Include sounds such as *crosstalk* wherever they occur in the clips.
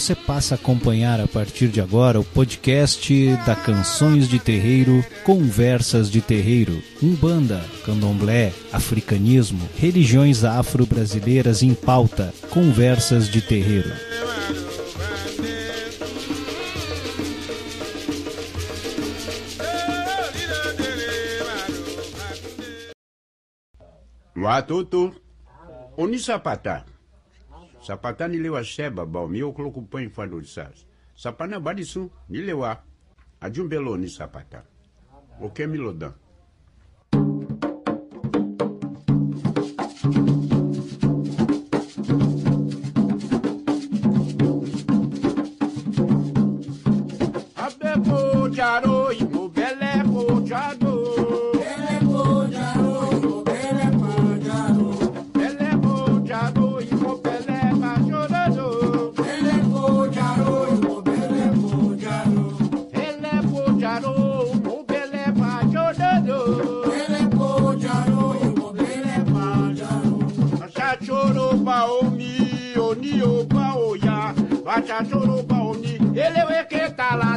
Você passa a acompanhar a partir de agora o podcast da Canções de Terreiro, Conversas de Terreiro, Umbanda, Candomblé, Africanismo, religiões afro-brasileiras em pauta, Conversas de Terreiro. Watoto, oni sapata. Sapata ni lewa seba ba mi okloku pãe fado sas. Sapana badisu ni lewa. Ajumbelo ni sapata. Oke milodan.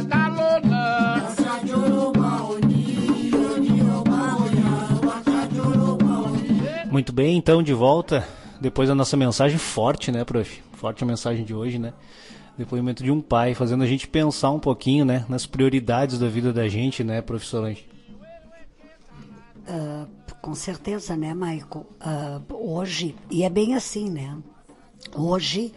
Talona. Muito bem, então de volta, depois da nossa mensagem forte, né, prof? Forte a mensagem de hoje, né? Depoimento de um pai, fazendo a gente pensar um pouquinho, né, nas prioridades da vida da gente, né, professor? Ah, com certeza, né, Maico? Ah, hoje, e é bem assim, né? Hoje,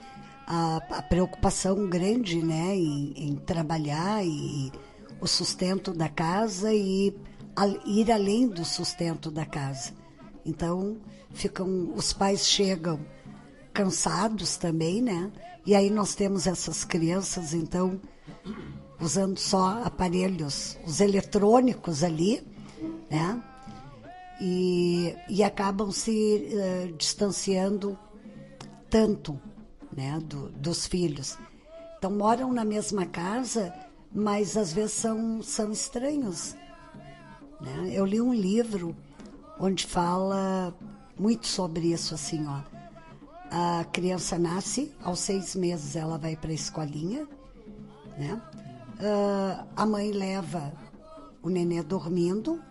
a, a preocupação grande, né, em, em trabalhar e o sustento da casa e al- ir além do sustento da casa. Então, ficam, os pais chegam cansados também, né? E aí nós temos essas crianças, então, usando só aparelhos, os eletrônicos ali, né? E, e acabam se eh, distanciando tanto, né, do- dos filhos. Então moram na mesma casa, mas às vezes são, são estranhos. né? Eu li um livro onde fala muito sobre isso, assim, ó. A criança nasce, aos seis meses ela vai para a escolinha, né? Ah, a mãe leva o nenê dormindo.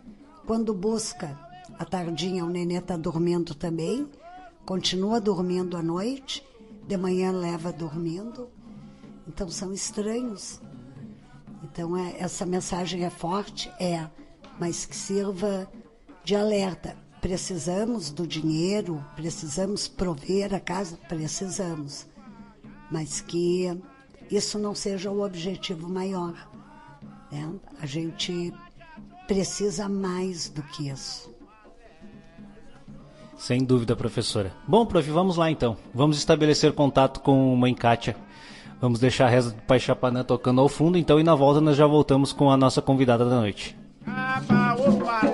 Quando busca à tardinha, o nenê está dormindo também. Continua dormindo à noite. De manhã leva dormindo. Então são estranhos. Então é, essa mensagem é forte, é, mas que sirva de alerta. Precisamos do dinheiro, precisamos prover a casa, precisamos, mas que isso não seja o objetivo maior. né? A gente precisa mais do que isso. Sem dúvida, professora. Bom, prof, vamos lá então. Vamos estabelecer contato com mãe Kátia. Vamos deixar a reza do Pai Chapanã tocando ao fundo, então, e na volta nós já voltamos com a nossa convidada da noite. Urumale.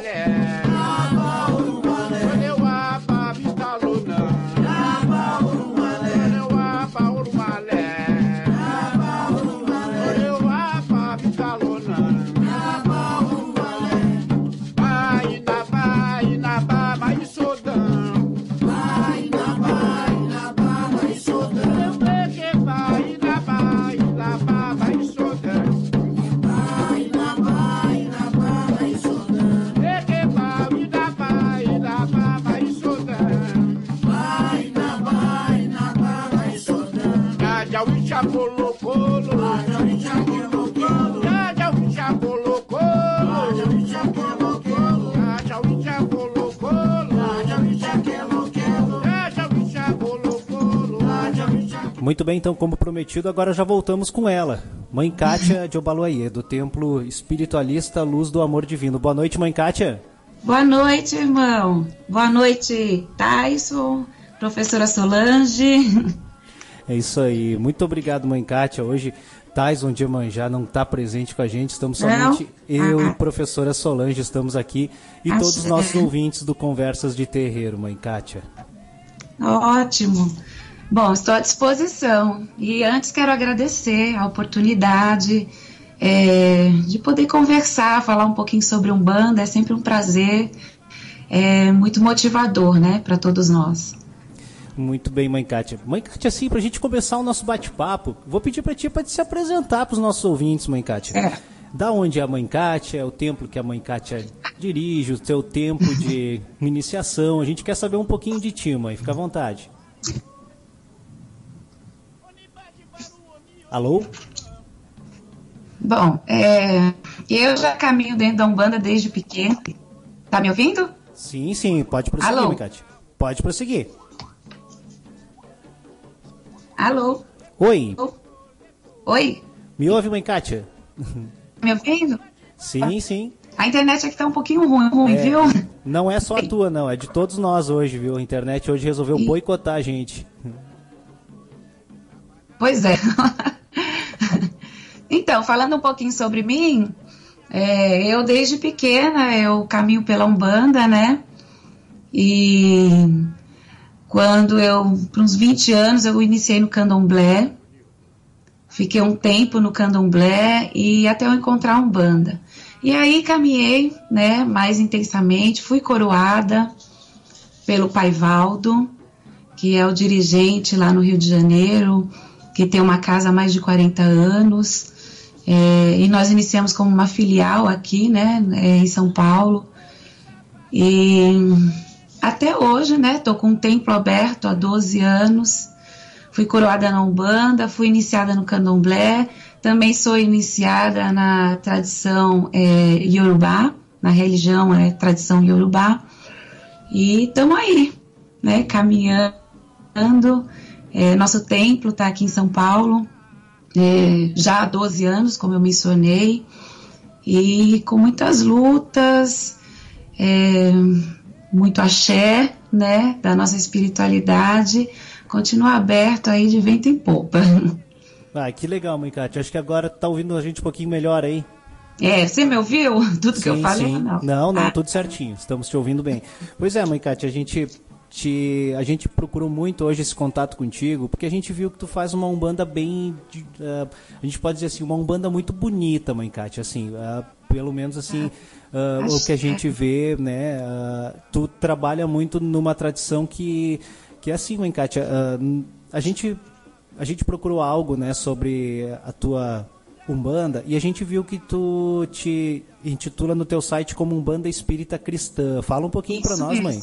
Muito bem, então, como prometido, agora já voltamos com ela. Mãe Kátia de Obaluayê, do Templo Espiritualista Luz do Amor Divino. Boa noite, Mãe Kátia. Boa noite, irmão. Boa noite, Tyson, professora Solange. *laughs* É isso aí. Muito obrigado, Mãe Kátia. Hoje, Tyson de Manjá não está presente com a gente. Estamos somente eu Ah, e ah. professora Solange estamos aqui. E Ah, todos os é. nossos ouvintes do Conversas de Terreiro, Mãe Kátia. Ótimo. Bom, estou à disposição. E antes quero agradecer a oportunidade é, de poder conversar, falar um pouquinho sobre Umbanda. É sempre um prazer, é muito motivador, né, para todos nós. Muito bem, mãe Kátia. Mãe Kátia, assim, pra gente começar o nosso bate-papo, vou pedir pra ti pra te se apresentar pros nossos ouvintes, mãe Kátia. É. Da onde é a mãe Kátia, o templo que a mãe Kátia dirige, o seu tempo de *laughs* iniciação. A gente quer saber um pouquinho de ti, mãe. Fica à vontade. Alô? Bom, é, eu já caminho dentro da Umbanda desde pequeno. Tá me ouvindo? Sim, sim, pode prosseguir, Alô? mãe Kátia. Pode prosseguir. Alô? Oi, Oi? me ouve, mãe Kátia? Tá me ouvindo? Sim, sim. A internet aqui tá um pouquinho ruim, ruim É. viu? Não é só a tua, não. É de todos nós hoje, viu? A internet hoje resolveu boicotar a gente. Pois é. *laughs* então, falando um pouquinho sobre mim, é, eu desde pequena eu caminho pela Umbanda, né? E quando eu, por uns 20 anos, eu iniciei no candomblé. Fiquei um tempo no candomblé e até eu encontrar a Umbanda. E aí caminhei, né, mais intensamente, fui coroada pelo Pai Valdo, que é o dirigente lá no Rio de Janeiro, que tem uma casa há mais de 40 anos. É, e nós iniciamos como uma filial aqui, né, é, em São Paulo. E até hoje, né, tô com um templo aberto há 12 anos. Fui coroada na Umbanda, fui iniciada no Candomblé, também sou iniciada na tradição é, Yorubá, na religião é tradição Yorubá. E estamos aí, né, caminhando. É, nosso templo está aqui em São Paulo, é, já há 12 anos, como eu mencionei, e com muitas lutas, é, muito axé, né, da nossa espiritualidade, continua aberto aí de vento em popa. *laughs* Ah, que legal, mãe Kátia. Acho que agora tá ouvindo a gente um pouquinho melhor aí. É, você me ouviu? *laughs* Tudo que eu falei? sim. Não, Não, não, Ah, tudo certinho. Estamos te ouvindo bem. Pois é, mãe Kátia, a gente te, a gente procurou muito hoje esse contato contigo, porque a gente viu que tu faz uma umbanda bem, ah, a gente pode dizer assim, uma umbanda muito bonita, mãe Kátia, assim, ah, pelo menos assim, ah, o que a gente vê, né, tu trabalha muito numa tradição que, que é assim, mãe Kátia, a gente a gente procurou algo, né, sobre a tua Umbanda e a gente viu que tu te intitula no teu site como Umbanda Espírita Cristã. Fala um pouquinho para nós, mãe.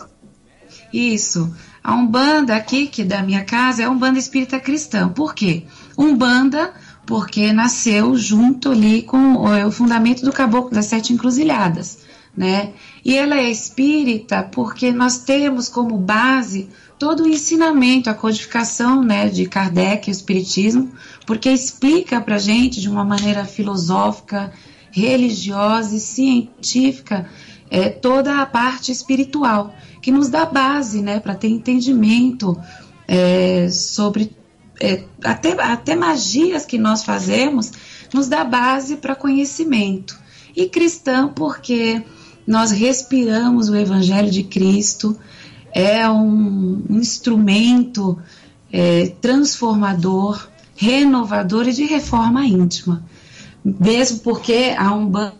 Isso. A Umbanda aqui, que da minha casa, é Umbanda Espírita Cristã. Por quê? Umbanda, porque nasceu junto ali com o, é o fundamento do Caboclo das Sete Encruzilhadas, né? E ela é espírita porque nós temos como base todo o ensinamento, a codificação, né, de Kardec, o Espiritismo, porque explica pra gente de uma maneira filosófica, religiosa e científica é, toda a parte espiritual, que nos dá base né, para ter entendimento é, sobre é, até, até magias que nós fazemos, nos dá base para conhecimento. E cristã, porque nós respiramos o Evangelho de Cristo, é um, um instrumento é, transformador, renovador e de reforma íntima. Mesmo porque a Umbanda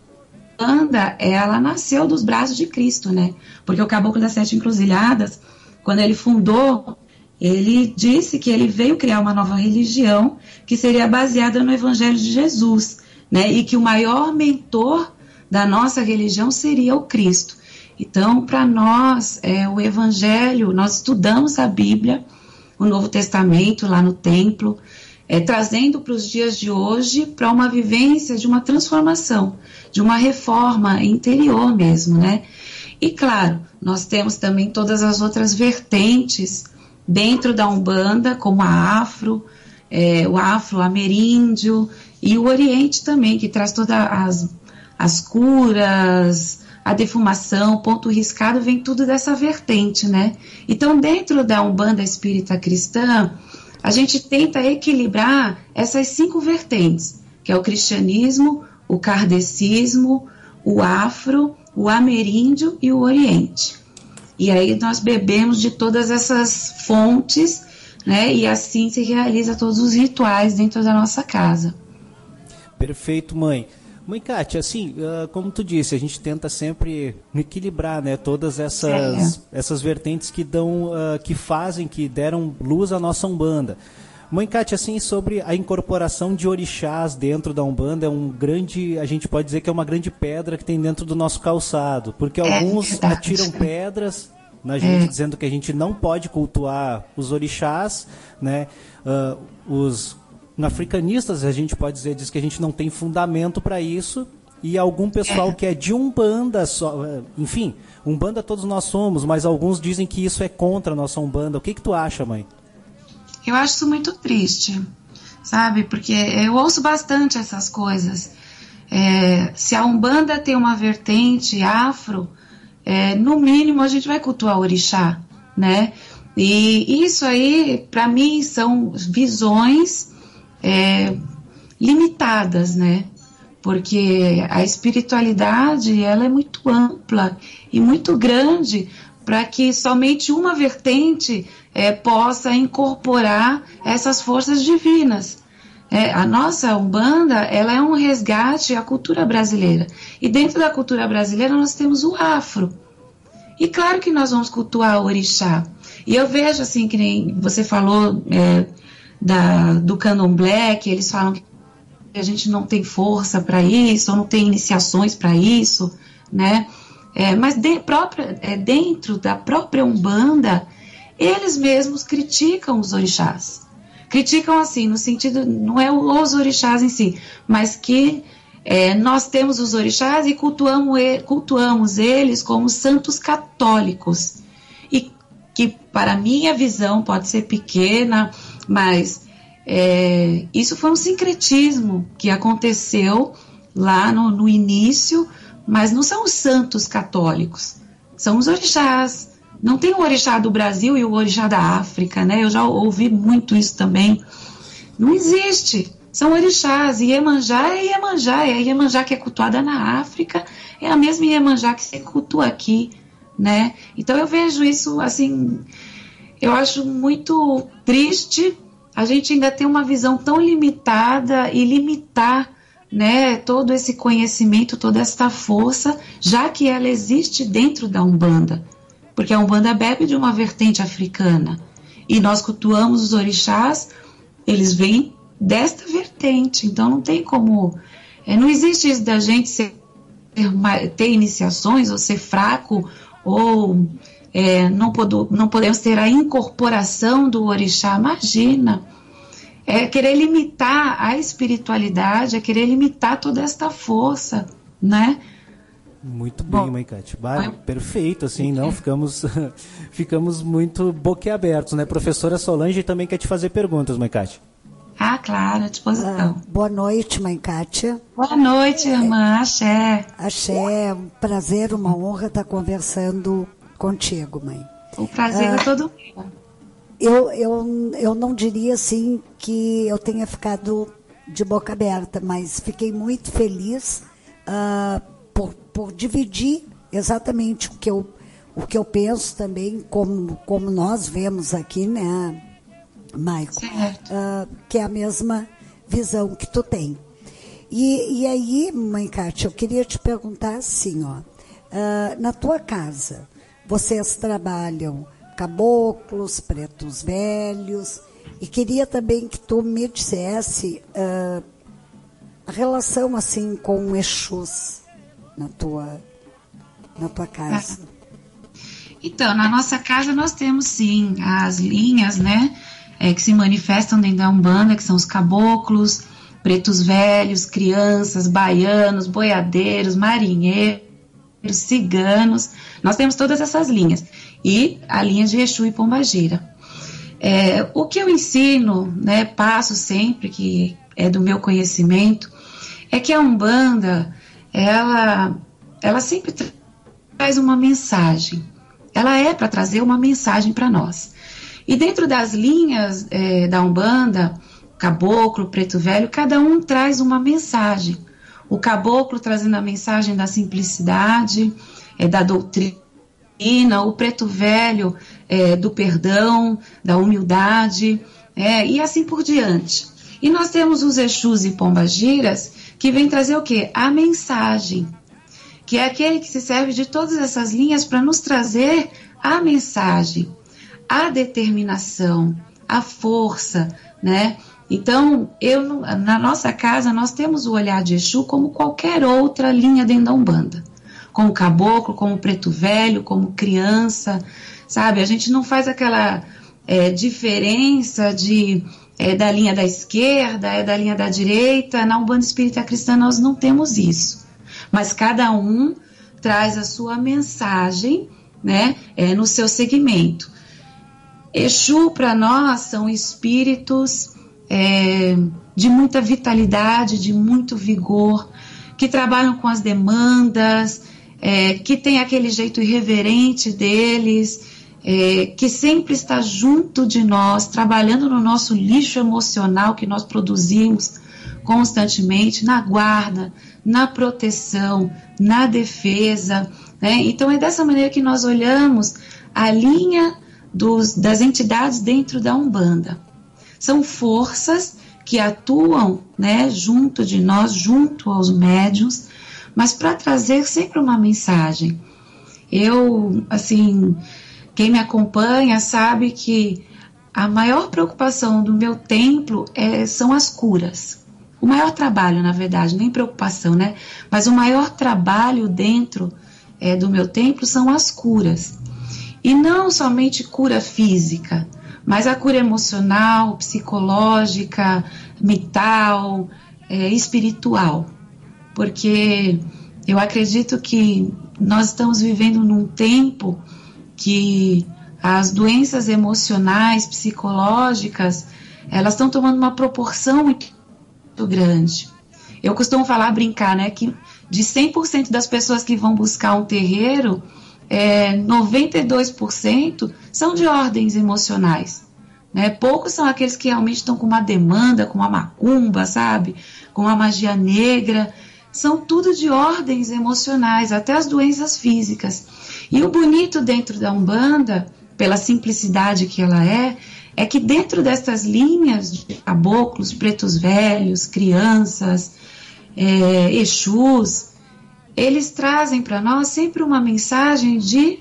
Umbanda, ela nasceu dos braços de Cristo, né? Porque o Caboclo das Sete Encruzilhadas, quando ele fundou, ele disse que ele veio criar uma nova religião que seria baseada no Evangelho de Jesus, né? E que o maior mentor da nossa religião seria o Cristo. Então, para nós, é, o Evangelho, nós estudamos a Bíblia, o Novo Testamento lá no templo, é, trazendo para os dias de hoje para uma vivência de uma transformação, de uma reforma interior mesmo, né? E claro, nós temos também todas as outras vertentes dentro da Umbanda, como a Afro, é, o Afro-Ameríndio e o Oriente também, que traz todas as, as curas, a defumação, ponto riscado, vem tudo dessa vertente, né? Então, dentro da Umbanda Espírita Cristã, a gente tenta equilibrar essas cinco vertentes, que é o cristianismo, o kardecismo, o afro, o ameríndio e o oriente. E aí nós bebemos de todas essas fontes, né? E assim se realiza todos os rituais dentro da nossa casa. Perfeito, mãe. Mãe Kátia, assim, uh, como tu disse, a gente tenta sempre equilibrar, né, todas essas, é. essas vertentes que dão, uh, que fazem, que deram luz à nossa Umbanda. Mãe Kátia, assim, sobre a incorporação de orixás dentro da Umbanda, é um grande, a gente pode dizer que é uma grande pedra que tem dentro do nosso calçado, porque é alguns atiram pedras na gente, é. dizendo que a gente não pode cultuar os orixás, né, uh, os africanistas, a gente pode dizer, diz que a gente não tem fundamento para isso. E algum pessoal que é de Umbanda, só, eh, enfim, Umbanda todos nós somos, mas alguns dizem que isso é contra a nossa Umbanda. O que, que tu acha, mãe? Eu acho isso muito triste, sabe? Porque eu ouço bastante essas coisas. É, se a Umbanda tem uma vertente afro, é, no mínimo a gente vai cultuar o orixá, né? E isso aí, para mim, são visões é, limitadas, né? Porque a espiritualidade ela é muito ampla e muito grande para que somente uma vertente é, possa incorporar essas forças divinas. É, a nossa Umbanda ela é um resgate à cultura brasileira. E dentro da cultura brasileira nós temos o afro. E claro que nós vamos cultuar o orixá. E eu vejo assim, que nem você falou é, da, do candomblé, que eles falam que a gente não tem força para isso, ou não tem iniciações para isso, né? É, mas de, própria, é, dentro da própria Umbanda, eles mesmos criticam os orixás. Criticam assim, no sentido, não é os orixás em si, mas que é, nós temos os orixás e cultuamos, cultuamos eles como santos católicos. E que, para minha visão, pode ser pequena, mas é, isso foi um sincretismo que aconteceu lá no, no início, mas não são os santos católicos, são os orixás. Não tem o orixá do Brasil e o orixá da África, né? Eu já ouvi muito isso também. Não existe. São orixás. Iemanjá é Iemanjá. É a Iemanjá que é cultuada na África. É a mesma Iemanjá que se cultua aqui, né? Então eu vejo isso, assim, eu acho muito triste a gente ainda tem uma visão tão limitada e limitar né, todo esse conhecimento, toda esta força, já que ela existe dentro da Umbanda. Porque a Umbanda bebe de uma vertente africana. E nós cultuamos os orixás, eles vêm desta vertente. Então não tem como. É, não existe isso da gente ser, ter iniciações ou ser fraco ou é, não, pod não podemos ter a incorporação do orixá, imagina. É querer limitar a espiritualidade, é querer limitar toda esta força, né? Muito bem, Bom, mãe Cátia. Perfeito, assim, não ficamos *laughs* ficamos muito boquiabertos, né? Professora Solange também quer te fazer perguntas, mãe Cátia. Ah, claro, à disposição. Ah, boa noite, mãe Kátia. Boa noite, irmã. Axé. Axé, é um prazer, uma honra estar conversando contigo, mãe. O prazer é ah, é todo meu. Eu, eu, eu não diria assim que eu tenha ficado de boca aberta, mas fiquei muito feliz uh, por, por dividir exatamente o que eu, o que eu penso também, como, como nós vemos aqui, né, Maico? Uh, que é a mesma visão que tu tem. E, e aí, mãe Kátia, eu queria te perguntar assim, ó, uh, na tua casa, vocês trabalham caboclos, pretos velhos, e queria também que tu me dissesse uh, a relação assim com Exus na tua, na tua casa. Então, na nossa casa nós temos sim as linhas, né, é, que se manifestam dentro da Umbanda, que são os caboclos, pretos velhos, crianças, baianos, boiadeiros, marinheiros, ciganos, nós temos todas essas linhas. E a linha de Exu e Pombagira. É, o que eu ensino, né, passo sempre, que é do meu conhecimento, é que a Umbanda, ela, ela sempre traz uma mensagem. Ela é para trazer uma mensagem para nós. E dentro das linhas é, da Umbanda, Caboclo, Preto Velho, cada um traz uma mensagem. O Caboclo trazendo a mensagem da simplicidade, é, da doutrina, o preto velho é, do perdão, da humildade, é, e assim por diante. E nós temos os Exus e Pombagiras que vem trazer o quê? A mensagem, que é aquele que se serve de todas essas linhas para nos trazer a mensagem, a determinação, a força, né? Então, eu na nossa casa nós temos o olhar de Exu como qualquer outra linha dentro da Umbanda. Como caboclo, como preto velho, como criança, sabe? A gente não faz aquela é, diferença de é da linha da esquerda, é da linha da direita. Na Umbanda Espírita Cristã nós não temos isso. Mas cada um traz a sua mensagem, né, é, no seu segmento. Exu para nós são espíritos é, de muita vitalidade, de muito vigor, que trabalham com as demandas, é, que tem aquele jeito irreverente deles, é, que sempre está junto de nós, trabalhando no nosso lixo emocional que nós produzimos constantemente, na guarda, na proteção, na defesa. Né? Então é dessa maneira que nós olhamos a linha dos, das entidades dentro da Umbanda. São forças que atuam né, junto de nós, junto aos médios, mas para trazer sempre uma mensagem. Eu, assim, quem me acompanha sabe que a maior preocupação do meu templo é, são as curas. O maior trabalho, na verdade, nem preocupação, né? Mas o maior trabalho dentro é, do meu templo são as curas. E não somente cura física, mas a cura emocional, psicológica, mental, é, espiritual. Porque eu acredito que nós estamos vivendo num tempo que as doenças emocionais, psicológicas, elas estão tomando uma proporção muito grande. Eu costumo falar, brincar, né, que de 100% das pessoas que vão buscar um terreiro, é, 92% são de ordens emocionais. Né? Poucos são aqueles que realmente estão com uma demanda, com uma macumba, sabe? Com uma magia negra. São tudo de ordens emocionais, até as doenças físicas. E o bonito dentro da Umbanda, pela simplicidade que ela é, é que dentro dessas linhas de caboclos, pretos velhos, crianças, é, exus, eles trazem para nós sempre uma mensagem de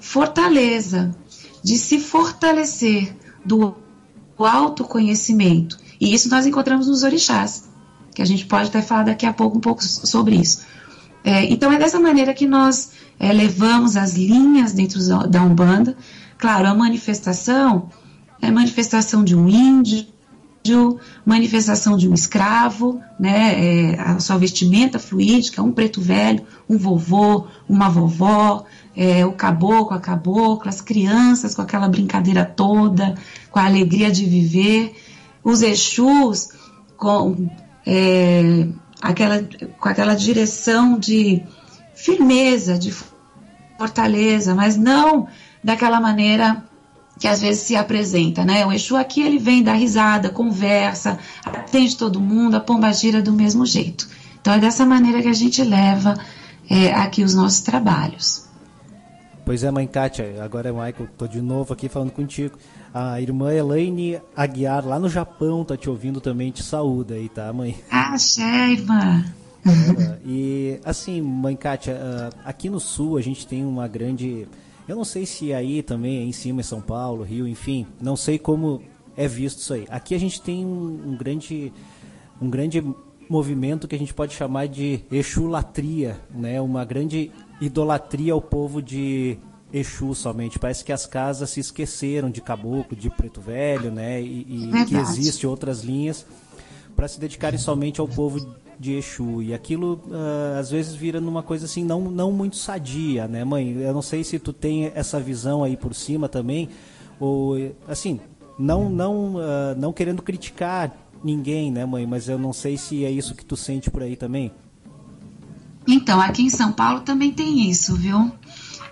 fortaleza, de se fortalecer do autoconhecimento. E isso nós encontramos nos orixás, que a gente pode até falar daqui a pouco um pouco sobre isso. É, então é dessa maneira que nós é, levamos as linhas dentro da Umbanda. Claro, a manifestação é manifestação de um índio, manifestação de um escravo, né, é, a sua vestimenta fluídica, um preto velho, um vovô, uma vovó, é, o caboclo, a cabocla, as crianças com aquela brincadeira toda, com a alegria de viver, os Exus com é, aquela, com aquela direção de firmeza, de fortaleza, mas não daquela maneira que às vezes se apresenta, né? O Exu aqui ele vem dar risada, conversa, atende todo mundo, a pomba gira do mesmo jeito. Então é dessa maneira que a gente leva é, aqui os nossos trabalhos. Pois é, mãe Kátia, agora é Michael, tô de novo aqui falando contigo. A irmã Elaine Aguiar, lá no Japão, tá te ouvindo também, te saúda aí, tá, mãe? Ah, irmã. e assim, mãe Kátia, ah, aqui no sul a gente tem uma grande. Eu não sei se aí também, em cima em São Paulo, Rio, enfim, não sei como é visto isso aí. Aqui a gente tem um, um grande. Um grande movimento que a gente pode chamar de exulatria, né? Uma grande idolatria ao povo de Exu somente. Parece que as casas se esqueceram de caboclo, de preto velho, né? E, e que existem outras linhas para se dedicarem somente ao povo de Exu. E aquilo uh, às vezes vira numa coisa assim não, não muito sadia, né, mãe? Eu não sei se tu tem essa visão aí por cima também, ou assim, não não uh, não querendo criticar ninguém, né, mãe? Mas eu não sei se é isso que tu sente por aí também. Então, aqui em São Paulo também tem isso, viu?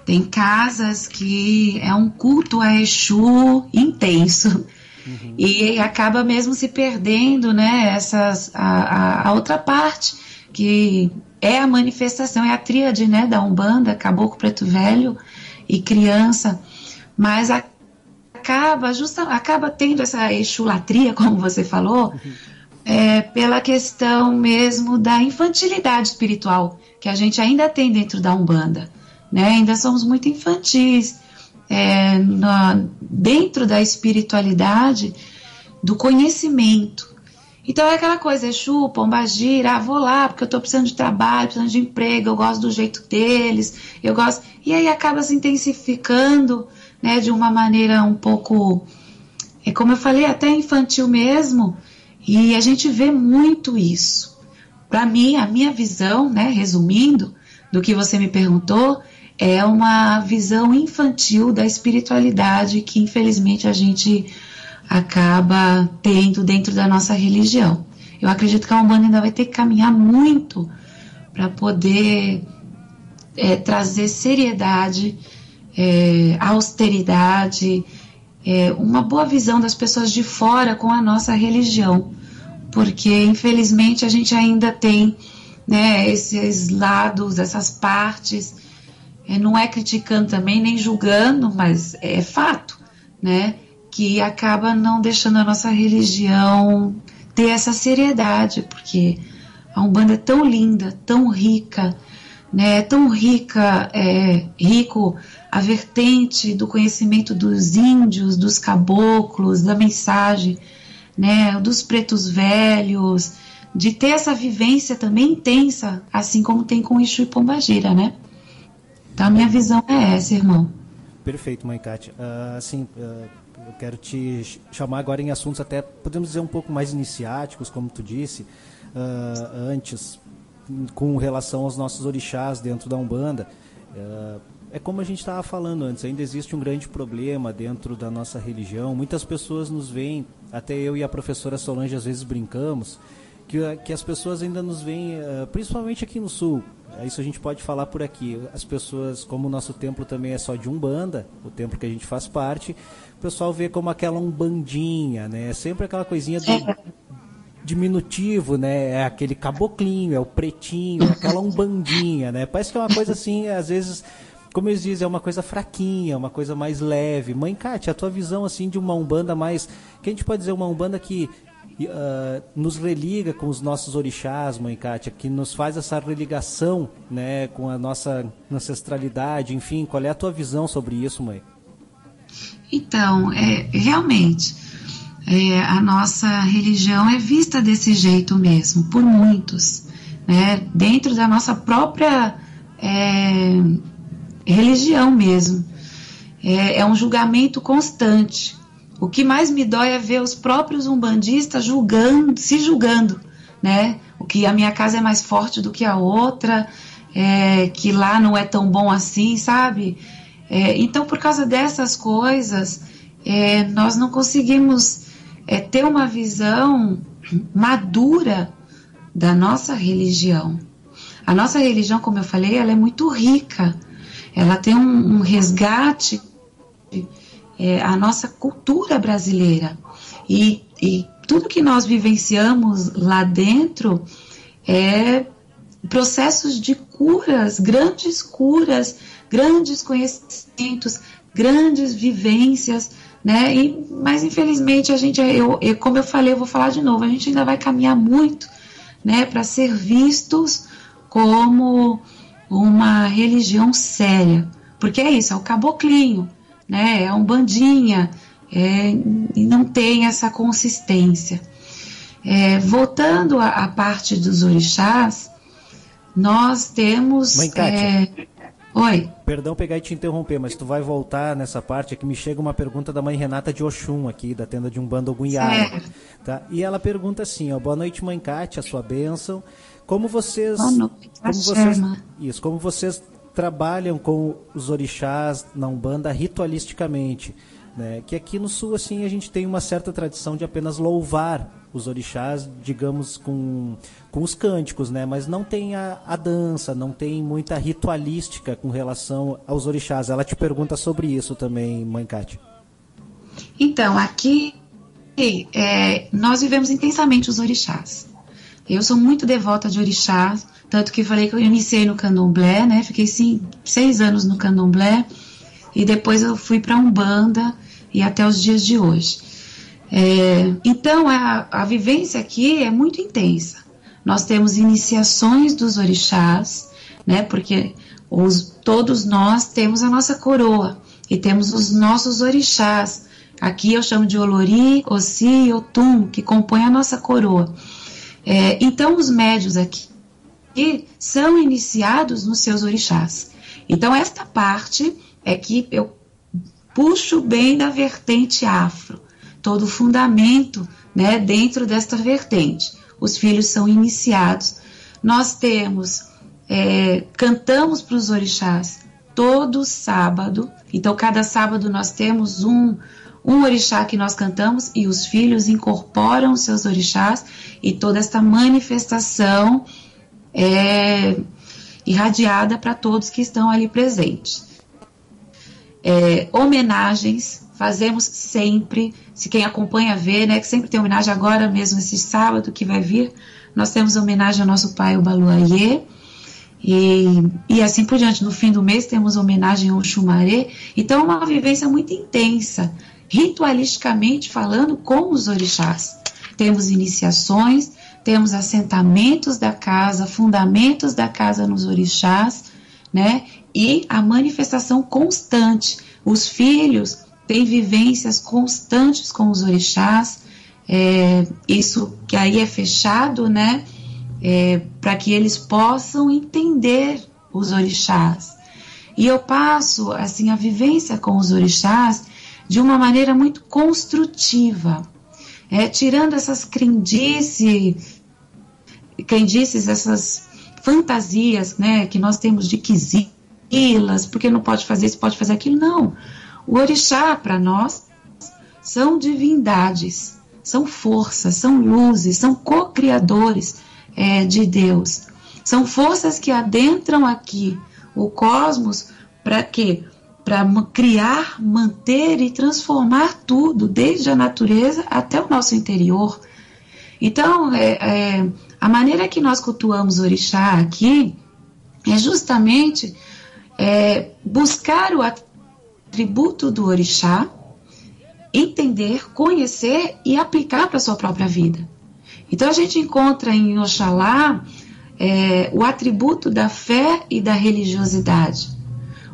Tem casas que é um culto a Exu intenso. Uhum. E acaba mesmo se perdendo, né? Essas, a, a, outra parte, que é a manifestação, é a tríade, né? Da Umbanda, Caboclo Preto Velho e Criança. Mas a, acaba justa, acaba tendo essa exulatria, como você falou, é, pela questão mesmo da infantilidade espiritual que a gente ainda tem dentro da Umbanda. Né? Ainda somos muito infantis é, na, dentro da espiritualidade, do conhecimento. Então é aquela coisa, Exu, Pombagira, ah, vou lá porque eu estou precisando de trabalho, precisando de emprego, eu gosto do jeito deles, eu gosto. E aí acaba se intensificando, né, de uma maneira um pouco, é como eu falei, até infantil mesmo, e a gente vê muito isso. Para mim, a minha visão, né, resumindo do que você me perguntou, é uma visão infantil da espiritualidade que infelizmente a gente acaba tendo dentro da nossa religião. Eu acredito que a Umbanda ainda vai ter que caminhar muito para poder é, trazer seriedade, é, austeridade, é, uma boa visão das pessoas de fora com a nossa religião, porque infelizmente a gente ainda tem né, esses lados, essas partes, não é criticando também nem julgando, mas é fato, né? que acaba não deixando a nossa religião ter essa seriedade, porque a Umbanda é tão linda, tão rica, né, tão rica, é, rico a vertente do conhecimento dos índios, dos caboclos, da mensagem, né, dos pretos velhos, de ter essa vivência também intensa, assim como tem com Exu e Pombagira, né? Então a minha visão é essa, irmão. Perfeito, mãe Kátia. Uh, assim, uh eu quero te chamar agora em assuntos até, podemos dizer, um pouco mais iniciáticos, como tu disse uh, antes, com relação aos nossos orixás dentro da Umbanda. É como a gente estava falando antes, ainda existe um grande problema dentro da nossa religião. Muitas pessoas nos veem, até eu e a professora Solange às vezes brincamos, que, que as pessoas ainda nos veem, uh, principalmente aqui no Sul, isso a gente pode falar por aqui. As pessoas, como o nosso templo também é só de Umbanda, o templo que a gente faz parte, o pessoal vê como aquela umbandinha, né? É sempre aquela coisinha do diminutivo, né? É aquele caboclinho, é o pretinho, é aquela umbandinha, né? Parece que é uma coisa assim, às vezes, como eles dizem, é uma coisa fraquinha, uma coisa mais leve. Mãe Kátia, a tua visão assim de uma umbanda mais, que a gente pode dizer uma umbanda que uh, nos religa com os nossos orixás, mãe Kátia, que nos faz essa religação, né, com a nossa ancestralidade, enfim, qual é a tua visão sobre isso, mãe? Então, é, realmente, é, a nossa religião é vista desse jeito mesmo, por muitos, né? dentro da nossa própria é, religião mesmo. É, é, um julgamento constante. O que mais me dói é ver os próprios umbandistas julgando, se julgando, né? O que a minha casa é mais forte do que a outra, é, que lá não é tão bom assim, sabe? É, então, por causa dessas coisas, é, nós não conseguimos é, ter uma visão madura da nossa religião. A nossa religião, como eu falei, ela é muito rica. Ela tem um, um resgate é, a nossa cultura brasileira. E, e tudo que nós vivenciamos lá dentro é processos de curas, grandes curas grandes conhecimentos, grandes vivências, né? E, mas infelizmente a gente, eu, eu, como eu falei, eu vou falar de novo, a gente ainda vai caminhar muito, né, para ser vistos como uma religião séria, porque é isso, é o caboclinho, né? É um bandinha, é, e não tem essa consistência. É, voltando à, parte dos orixás, nós temos. Mãe Kátia, é, Oi. Perdão pegar e te interromper, mas tu vai voltar nessa parte aqui. Me chega uma pergunta da mãe Renata de Oxum aqui, da tenda de um bando Gunhara. Tá? E ela pergunta assim, ó, boa noite, mãe Cátia, sua bênção. Como vocês. Boa noite, como vocês, isso, como vocês trabalham com os orixás na Umbanda ritualisticamente. Né? Que aqui no sul assim a gente tem uma certa tradição de apenas louvar os orixás, digamos, com, com os cânticos, né? Mas não tem a, a dança, não tem muita ritualística com relação aos orixás. Ela te pergunta sobre isso também, mãe Cátia. Então, aqui é, nós vivemos intensamente os orixás. Eu sou muito devota de orixás, tanto que falei que eu iniciei no candomblé, né? Fiquei sim, seis anos no candomblé e depois eu fui para Umbanda e até os dias de hoje. É, então, a, a vivência aqui é muito intensa. Nós temos iniciações dos orixás, né? Porque os, todos nós temos a nossa coroa e temos os nossos orixás. Aqui eu chamo de Olori, Ossi e Otum, que compõem a nossa coroa. É, então, os médios aqui são iniciados nos seus orixás. Então, esta parte é que eu puxo bem da vertente afro, todo o fundamento né, dentro desta vertente. Os filhos são iniciados. Nós temos, é, cantamos para os orixás todo sábado. Então, cada sábado nós temos um, um orixá que nós cantamos e os filhos incorporam seus orixás e toda esta manifestação é irradiada para todos que estão ali presentes. É, homenagens fazemos sempre, se quem acompanha vê, né, que sempre tem homenagem agora mesmo esse sábado que vai vir, nós temos homenagem ao nosso pai o Baluayê, e, e assim por diante. No fim do mês temos homenagem ao Xumaré. Então, é uma vivência muito intensa, ritualisticamente falando, com os orixás. Temos iniciações, temos assentamentos da casa, fundamentos da casa nos orixás, né? E a manifestação constante. Os filhos têm vivências constantes com os orixás, é, isso que aí é fechado, né? É, para que eles possam entender os orixás. E eu passo assim a vivência com os orixás de uma maneira muito construtiva, é, tirando essas crendices, crendices, essas fantasias né, que nós temos de quisilas, porque não pode fazer isso, pode fazer aquilo. Não. O orixá, para nós, são divindades, são forças, são luzes, são co-criadores é, de Deus. São forças que adentram aqui o cosmos para quê? Para criar, manter e transformar tudo, desde a natureza até o nosso interior. Então, é, é, a maneira que nós cultuamos o orixá aqui é justamente é, buscar o atributo do orixá, entender, conhecer e aplicar para a sua própria vida. Então, a gente encontra em Oxalá é, o atributo da fé e da religiosidade.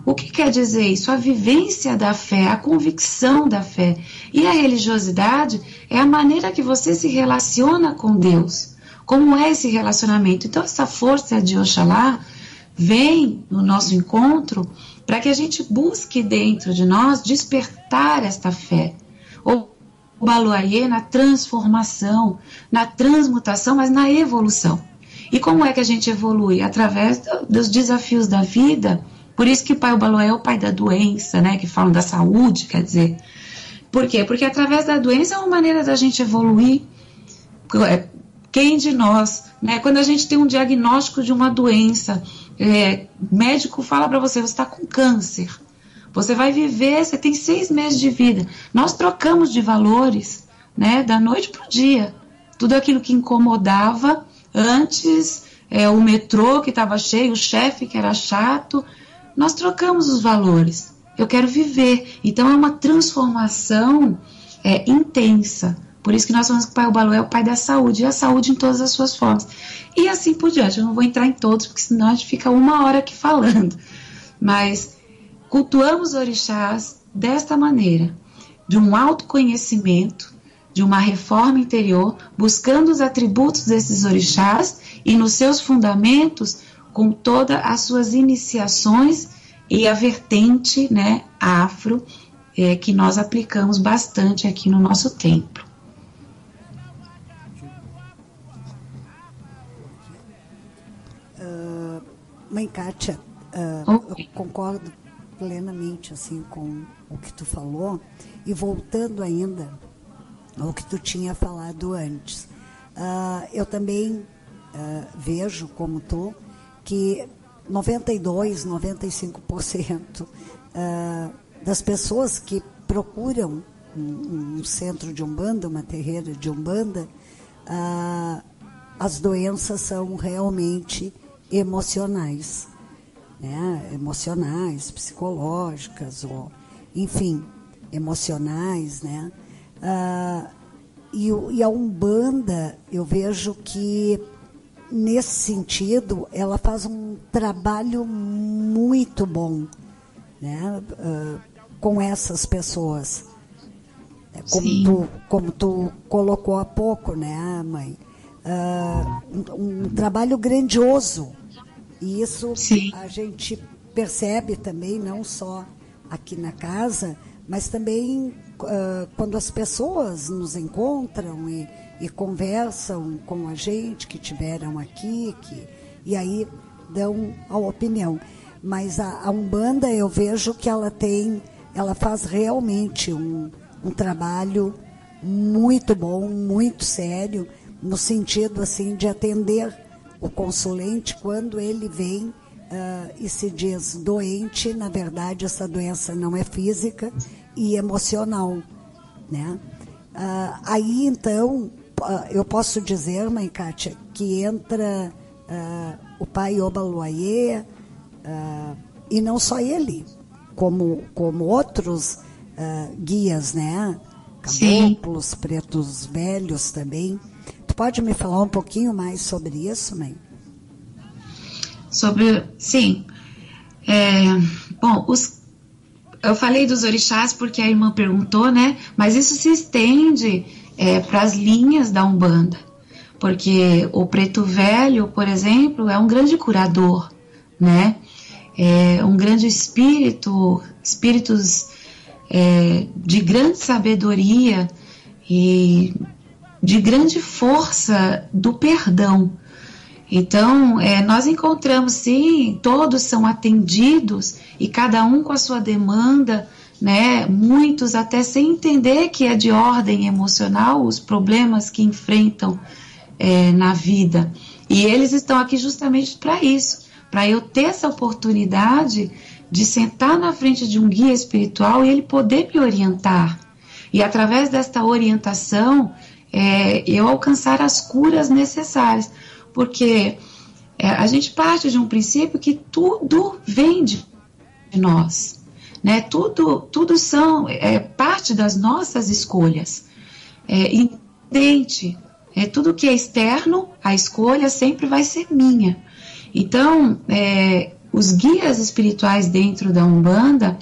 O que quer dizer isso? A vivência da fé, a convicção da fé. E a religiosidade é a maneira que você se relaciona com Deus. Como é esse relacionamento? Então, essa força de Oxalá vem no nosso encontro para que a gente busque dentro de nós despertar esta fé. Ou o Baluayê na transformação, na transmutação, mas na evolução. E como é que a gente evolui? Através dos desafios da vida por isso que o pai Obaloé é o pai da doença, né? Que falam da saúde, quer dizer. Por quê? Porque através da doença é uma maneira da gente evoluir. É, quem de nós, né? Quando a gente tem um diagnóstico de uma doença, é, médico fala para você, você está com câncer. Você vai viver, você tem seis meses de vida. Nós trocamos de valores, né? Da noite para o dia. Tudo aquilo que incomodava antes, é, o metrô que estava cheio, o chefe que era chato, nós trocamos os valores. Eu quero viver. Então é uma transformação é, intensa. Por isso que nós falamos que o Pai Balu é o Pai da saúde, e a saúde em todas as suas formas. E assim por diante. Eu não vou entrar em todos, porque senão a gente fica uma hora aqui falando. Mas cultuamos orixás desta maneira, de um autoconhecimento, de uma reforma interior, buscando os atributos desses orixás e nos seus fundamentos com todas as suas iniciações e a vertente né, afro é, que nós aplicamos bastante aqui no nosso templo. Uh, mãe Kátia, uh, okay. eu concordo plenamente assim com o que tu falou e voltando ainda ao que tu tinha falado antes. Uh, eu também vejo como tu que 92, 95% uh, das pessoas que procuram um, centro de umbanda, uma terreira de umbanda, uh, as doenças são realmente emocionais, né? emocionais, psicológicas, ou, enfim, emocionais, né? Uh, e, e a Umbanda, eu vejo que nesse sentido, ela faz um trabalho muito bom né, uh, com essas pessoas. É como tu, como tu colocou há pouco, né, mãe? Uh, um, um, trabalho grandioso. E isso Sim. a gente percebe também, não só aqui na casa, mas também uh, quando as pessoas nos encontram e, e, conversam com a gente que tiveram aqui, que, e aí dão a opinião. Mas a, a Umbanda eu vejo que ela tem, ela faz realmente um, um trabalho muito bom, muito sério, no sentido assim de atender o consulente quando ele vem uh, e se diz doente, na verdade essa doença não é física e emocional, né? Uh, aí então eu posso dizer, mãe Kátia, que entra o pai Obaluayê e não só ele, como, como outros guias, né? Caboclos, Sim. pretos velhos também. Tu pode me falar um pouquinho mais sobre isso, mãe? sobre. Sim. É, bom, os, eu falei dos orixás porque a irmã perguntou, né? Mas isso se estende é, para as linhas da Umbanda. Porque o preto velho, por exemplo, é um grande curador, né? É um grande espírito, espíritos é, de grande sabedoria e de grande força do perdão. Então, é, nós encontramos sim, todos são atendidos e cada um com a sua demanda, né? Muitos até sem entender que é de ordem emocional os problemas que enfrentam é, na vida. E eles estão aqui justamente para isso, para eu ter essa oportunidade de sentar na frente de um guia espiritual e ele poder me orientar. E através desta orientação, é, eu alcançar as curas necessárias porque é, a gente parte de um princípio que tudo vem de nós, né? Tudo, tudo são é, parte das nossas escolhas. É, independente, é tudo que é externo, a escolha sempre vai ser minha. Então, é, os guias espirituais dentro da Umbanda,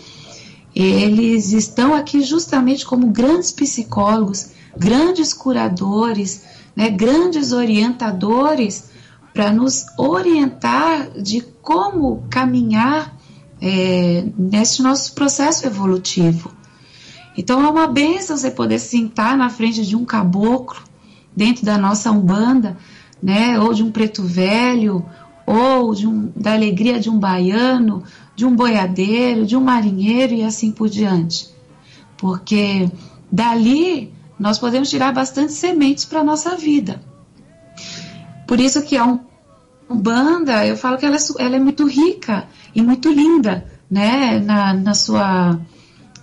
eles estão aqui justamente como grandes psicólogos, grandes curadores, né, grandes orientadores para nos orientar de como caminhar é, nesse nosso processo evolutivo. Então é uma benção você poder sentar na frente de um caboclo dentro da nossa umbanda, né, ou de um preto velho, ou de um, da alegria de um baiano, de um boiadeiro, de um marinheiro e assim por diante. Porque dali nós podemos tirar bastante sementes para a nossa vida. Por isso que a Umbanda, eu falo que ela é, ela é muito rica e muito linda, né, na, na sua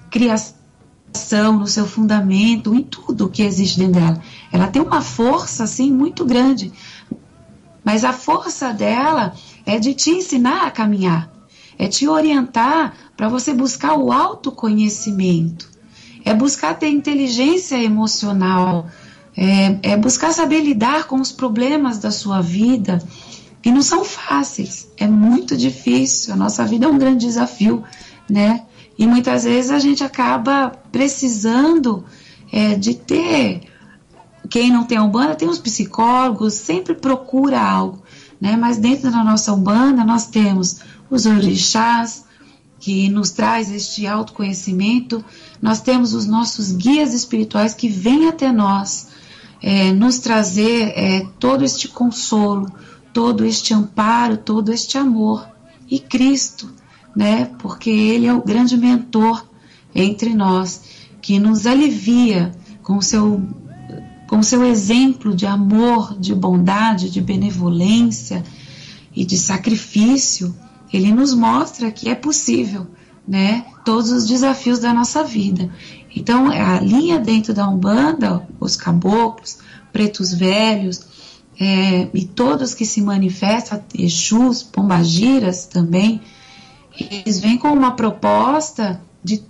criação, no seu fundamento, em tudo que existe dentro dela. Ela tem uma força, assim, muito grande, mas a força dela é de te ensinar a caminhar, é te orientar para você buscar o autoconhecimento é buscar ter inteligência emocional, é, é buscar saber lidar com os problemas da sua vida, que não são fáceis, é muito difícil, a nossa vida é um grande desafio, né? E muitas vezes a gente acaba precisando é, de ter. Quem não tem a Umbanda tem os psicólogos, sempre procura algo, né? Mas dentro da nossa Umbanda nós temos os orixás, que nos traz este autoconhecimento, nós temos os nossos guias espirituais que vêm até nós é, nos trazer é, todo este consolo, todo este amparo, todo este amor. E Cristo, né? Porque Ele é o grande mentor entre nós, que nos alivia com o seu, com seu exemplo de amor, de bondade, de benevolência e de sacrifício ele nos mostra que é possível, né? Todos os desafios da nossa vida. Então, a linha dentro da Umbanda, os caboclos, pretos velhos, é, e todos que se manifestam, Exus, Pombagiras também, eles vêm com uma proposta de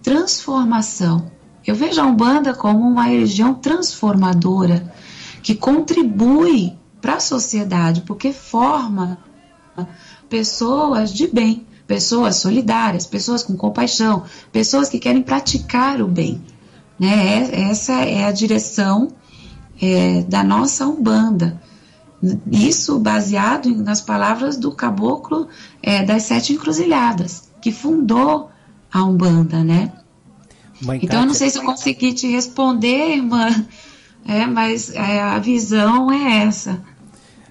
transformação. Eu vejo a Umbanda como uma religião transformadora que contribui para a sociedade, porque forma pessoas de bem, pessoas solidárias, pessoas com compaixão, pessoas que querem praticar o bem. Né? Essa é a direção é, da nossa Umbanda. Isso baseado nas palavras do caboclo é, das sete encruzilhadas, que fundou a Umbanda, né? Mãe então, eu não sei se eu consegui te responder, irmã, é, mas é, a visão é essa.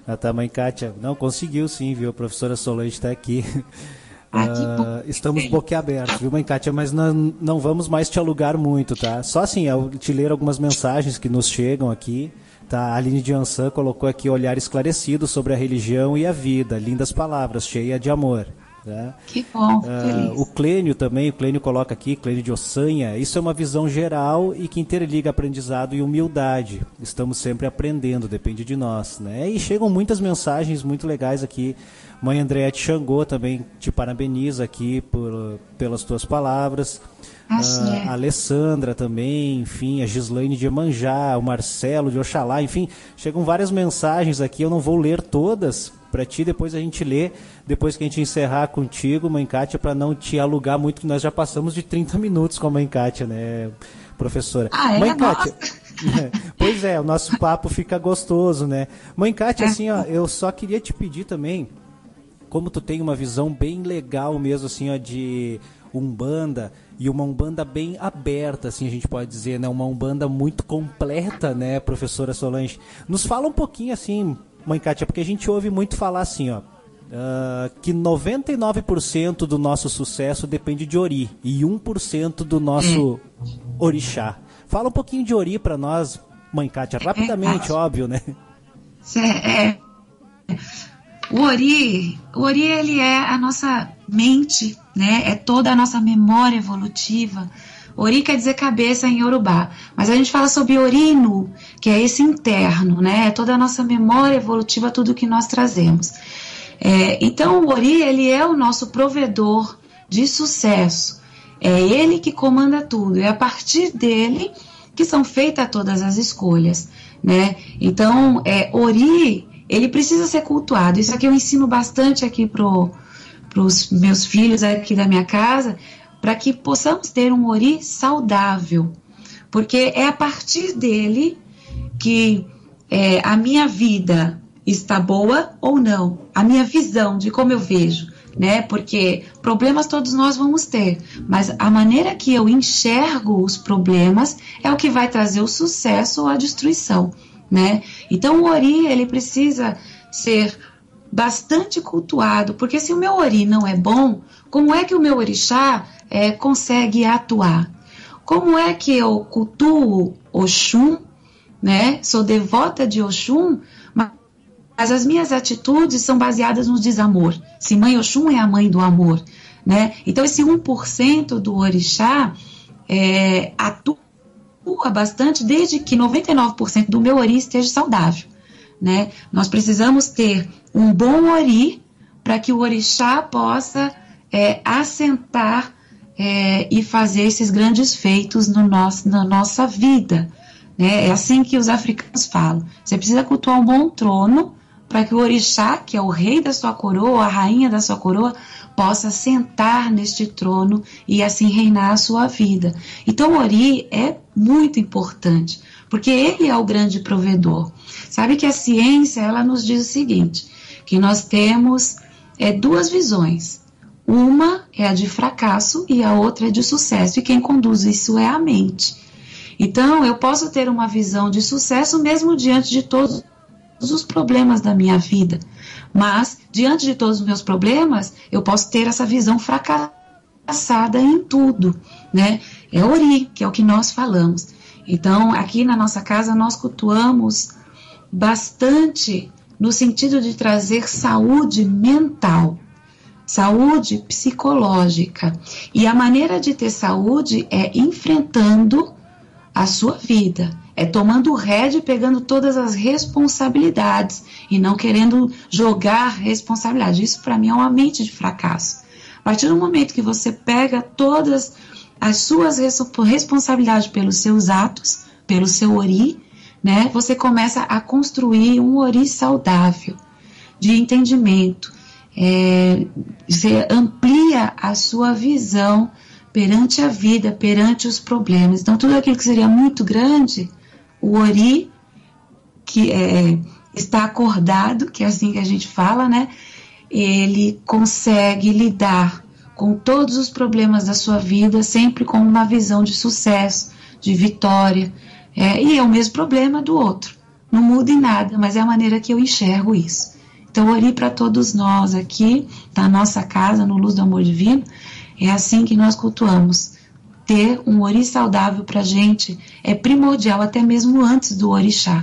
Ah, tá, mãe Kátia. Não, conseguiu sim, viu? A professora Solange está aqui. Ah, uh, estamos boquiabertos, viu, mãe Kátia? Mas não, não vamos mais te alugar muito, tá? Só assim, eu te ler algumas mensagens que nos chegam aqui. Tá, a Aline de Ansan colocou aqui olhar esclarecido sobre a religião e a vida. Lindas palavras, cheia de amor. Né? Que bom, uh, O Clênio também, o Clênio coloca aqui, Clênio de Ossanha, isso é uma visão geral e que interliga aprendizado e humildade. Estamos sempre aprendendo, depende de nós. Né? E chegam muitas mensagens muito legais aqui. Mãe Andréete Xangô também te parabeniza aqui por, pelas tuas palavras. A Alessandra também, enfim, a Gislaine de Emanjá, o Marcelo de Oxalá, enfim, chegam várias mensagens aqui, eu não vou ler todas, para ti, depois a gente lê, depois que a gente encerrar contigo, Mãe Kátia, para não te alugar muito, que nós já passamos de 30 minutos com a Mãe Kátia, né, professora? Ah, é? Mãe Kátia. *laughs* pois é, o nosso papo fica gostoso, né? Mãe Kátia, é. assim, ó, eu só queria te pedir também, como tu tem uma visão bem legal mesmo, assim, ó, de Umbanda, e uma Umbanda bem aberta, assim a gente pode dizer, né? Uma Umbanda muito completa, né, professora Solange? Nos fala um pouquinho, assim, Mãe Kátia, porque a gente ouve muito falar assim, ó, uh, que 99% do nosso sucesso depende de Ori e 1% do nosso hum. orixá. Fala um pouquinho de Ori para nós, Mãe Kátia, rapidamente, é, óbvio, né? É, o Ori, o Ori ele é a nossa mente, né? É toda a nossa memória evolutiva Ori quer dizer cabeça em Yorubá, mas a gente fala sobre Orino, que é esse interno, né? É toda a nossa memória evolutiva, tudo que nós trazemos. É, então, o Ori, ele é o nosso provedor de sucesso. É ele que comanda tudo. É a partir dele que são feitas todas as escolhas, né? Então, é, Ori, ele precisa ser cultuado. Isso aqui eu ensino bastante aqui pro para os meus filhos aqui da minha casa, para que possamos ter um ori saudável, porque é a partir dele que é, a minha vida está boa ou não, a minha visão de como eu vejo, né? Porque problemas todos nós vamos ter, mas a maneira que eu enxergo os problemas é o que vai trazer o sucesso ou a destruição, né? Então o ori ele precisa ser bastante cultuado, porque se o meu ori não é bom, como é que o meu orixá é, consegue atuar. Como é que eu cultuo Oxum, né? Sou devota de Oxum, mas as minhas atitudes são baseadas no desamor. Se mãe Oxum é a mãe do amor, né? Então esse 1% do orixá é, atua bastante desde que 99% do meu ori esteja saudável, né? Nós precisamos ter um bom ori para que o orixá possa é, assentar é, e fazer esses grandes feitos no nosso, na nossa vida. Né? É assim que os africanos falam. Você precisa cultuar um bom trono para que o orixá, que é o rei da sua coroa, a rainha da sua coroa, possa sentar neste trono e assim reinar a sua vida. Então, o Ori é muito importante, porque ele é o grande provedor. Sabe que a ciência, ela nos diz o seguinte, que nós temos é, duas visões. Uma é a de fracasso e a outra é de sucesso, e quem conduz isso é a mente. Então, eu posso ter uma visão de sucesso mesmo diante de todos os problemas da minha vida, mas diante de todos os meus problemas, eu posso ter essa visão fracassada em tudo, né? É Ori, que é o que nós falamos. Então, aqui na nossa casa, nós cultuamos bastante no sentido de trazer saúde mental saúde psicológica. E a maneira de ter saúde é enfrentando a sua vida, é tomando o rédeo e pegando todas as responsabilidades e não querendo jogar responsabilidade. Isso para mim é uma mente de fracasso. A partir do momento que você pega todas as suas responsabilidades pelos seus atos, pelo seu ori, né? Você começa a construir um ori saudável de entendimento. É, você amplia a sua visão perante a vida, perante os problemas. Então, tudo aquilo que seria muito grande, o ori, que é, está acordado, que é assim que a gente fala, né? Ele consegue lidar com todos os problemas da sua vida, sempre com uma visão de sucesso, de vitória. É, e é o mesmo problema do outro. Não muda em nada, mas é a maneira que eu enxergo isso. Então, ori para todos nós aqui, na nossa casa, no Luz do Amor Divino, é assim que nós cultuamos. Ter um ori saudável para a gente é primordial, até mesmo antes do orixá.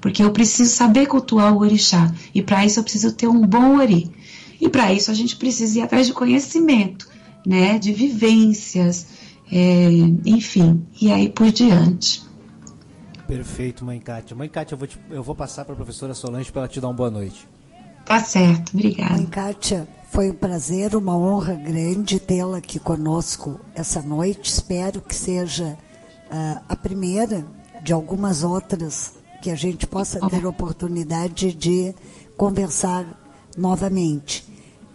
Porque eu preciso saber cultuar o orixá. E para isso eu preciso ter um bom ori. E para isso a gente precisa ir atrás de conhecimento, né, de vivências, é, enfim, e aí por diante. Perfeito, mãe Kátia. Mãe Kátia, eu vou, te, eu vou passar para a professora Solange para ela te dar uma boa noite. Tá certo, obrigada. Mãe Kátia, foi um prazer, uma honra grande tê-la aqui conosco essa noite. Espero que seja uh, a primeira de algumas outras que a gente possa ter oportunidade de conversar novamente.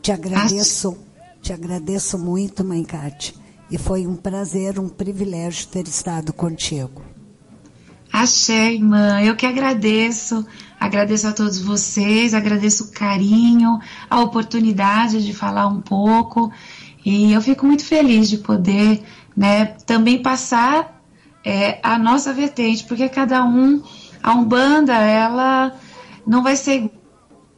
Te agradeço, te agradeço muito, mãe Cátia. E foi um prazer, um privilégio ter estado contigo. Achei, irmã. Eu que agradeço. Agradeço a todos vocês, agradeço o carinho, a oportunidade de falar um pouco. E eu fico muito feliz de poder né, também passar é, a nossa vertente, porque cada um, a Umbanda, ela não vai ser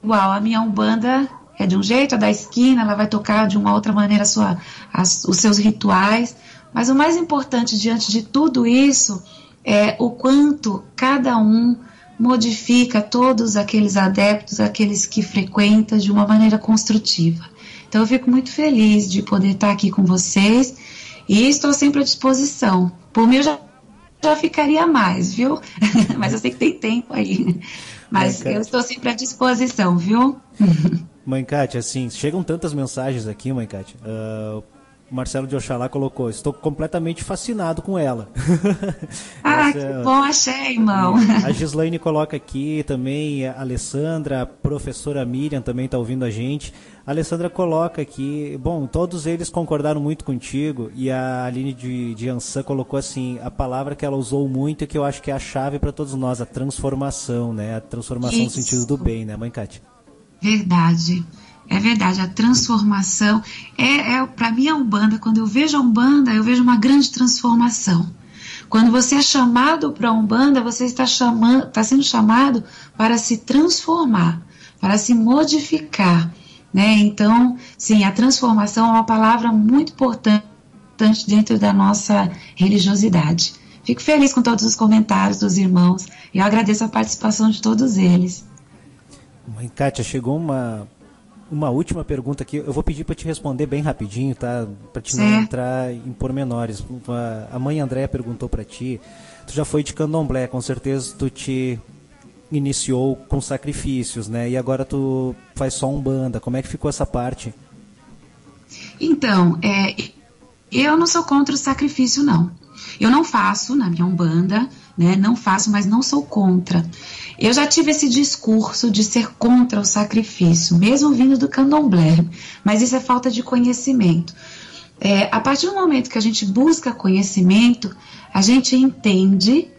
igual. A minha Umbanda é de um jeito, a da esquina, ela vai tocar de uma outra maneira sua, as, os seus rituais. Mas o mais importante diante de tudo isso é o quanto cada um modifica todos aqueles adeptos, aqueles que frequenta de uma maneira construtiva. Então eu fico muito feliz de poder estar aqui com vocês e estou sempre à disposição. Por mim eu já, já ficaria mais, viu? *laughs* Mas eu sei que tem tempo aí. Mas eu estou sempre à disposição, viu? *laughs* Mãe Kátia, assim, chegam tantas mensagens aqui, mãe Kátia. Uh, Marcelo de Oxalá colocou, estou completamente fascinado com ela. *laughs* Ah, Essa, que bom, achei, irmão. *laughs* A Gislaine coloca aqui também, a Alessandra, a professora Miriam também está ouvindo a gente. A Alessandra coloca aqui, bom, todos eles concordaram muito contigo e a Aline de, de Ansan colocou assim, a palavra que ela usou muito e que eu acho que é a chave para todos nós, a transformação, né? A transformação Isso. no sentido do bem, né, mãe Kátia? Verdade. É verdade, a transformação é, é para mim a Umbanda, quando eu vejo a Umbanda, eu vejo uma grande transformação. Quando você é chamado para a Umbanda, você está, chamando, está sendo chamado para se transformar, para se modificar. Né? Então, sim, a transformação é uma palavra muito importante dentro da nossa religiosidade. Fico feliz com todos os comentários dos irmãos e eu agradeço a participação de todos eles. Mãe Kátia, chegou uma, uma última pergunta aqui. Eu vou pedir para te responder bem rapidinho, tá? Para te não entrar em pormenores. A mãe Andréa perguntou para ti. Tu já foi de candomblé, com certeza tu te iniciou com sacrifícios, né? E agora tu faz só um banda. Como é que ficou essa parte? Então, é, eu não sou contra o sacrifício, não. Eu não faço na minha Umbanda, né? Não faço, mas não sou contra. Eu já tive esse discurso de ser contra o sacrifício, mesmo vindo do candomblé, mas isso é falta de conhecimento. É, a partir do momento que a gente busca conhecimento, a gente entende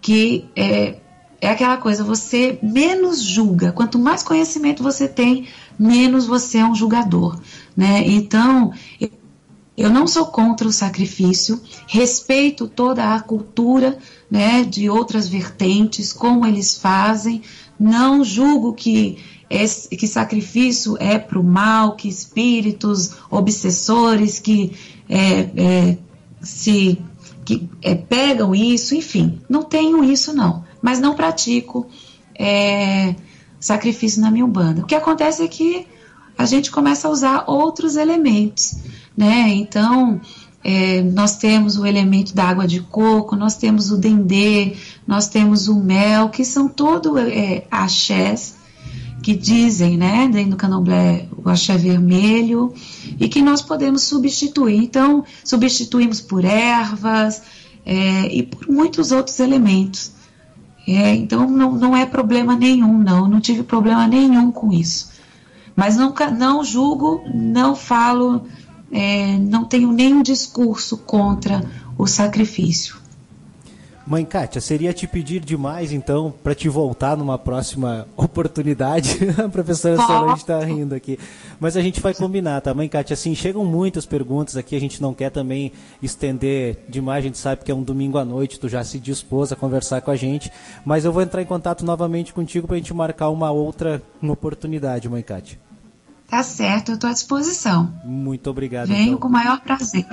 que é, é aquela coisa, você menos julga. Quanto mais conhecimento você tem, menos você é um julgador. Né? Então, eu não sou contra o sacrifício, respeito toda a cultura né, de outras vertentes, como eles fazem, não julgo que, esse, que sacrifício é para o mal, que espíritos obsessores que é, é, se que é, pegam isso, enfim, não tenho isso não, mas não pratico é, sacrifício na minha umbanda. O que acontece é que a gente começa a usar outros elementos né? Então, é, nós temos o elemento da água de coco, nós temos o dendê, nós temos o mel, que são todo é, axés que dizem, né, dentro do candomblé, o axé vermelho, e que nós podemos substituir. Então, substituímos por ervas é, e por muitos outros elementos. É, então, não, não é problema nenhum, não, não tive problema nenhum com isso. Mas nunca, não julgo, não falo, é, não tenho nenhum discurso contra o sacrifício. Mãe Kátia, seria te pedir demais, então, para te voltar numa próxima *laughs* oportunidade. a professora Solange está rindo aqui. Mas a gente vai combinar, tá? Mãe Kátia, assim, chegam muitas perguntas aqui, a gente não quer também estender demais, a gente sabe que é um domingo à noite, tu já se dispôs a conversar com a gente, mas eu vou entrar em contato novamente contigo para a gente marcar uma outra uma oportunidade, Mãe Kátia. Tá certo, eu estou à disposição. Muito obrigado. Venho então. com o maior prazer.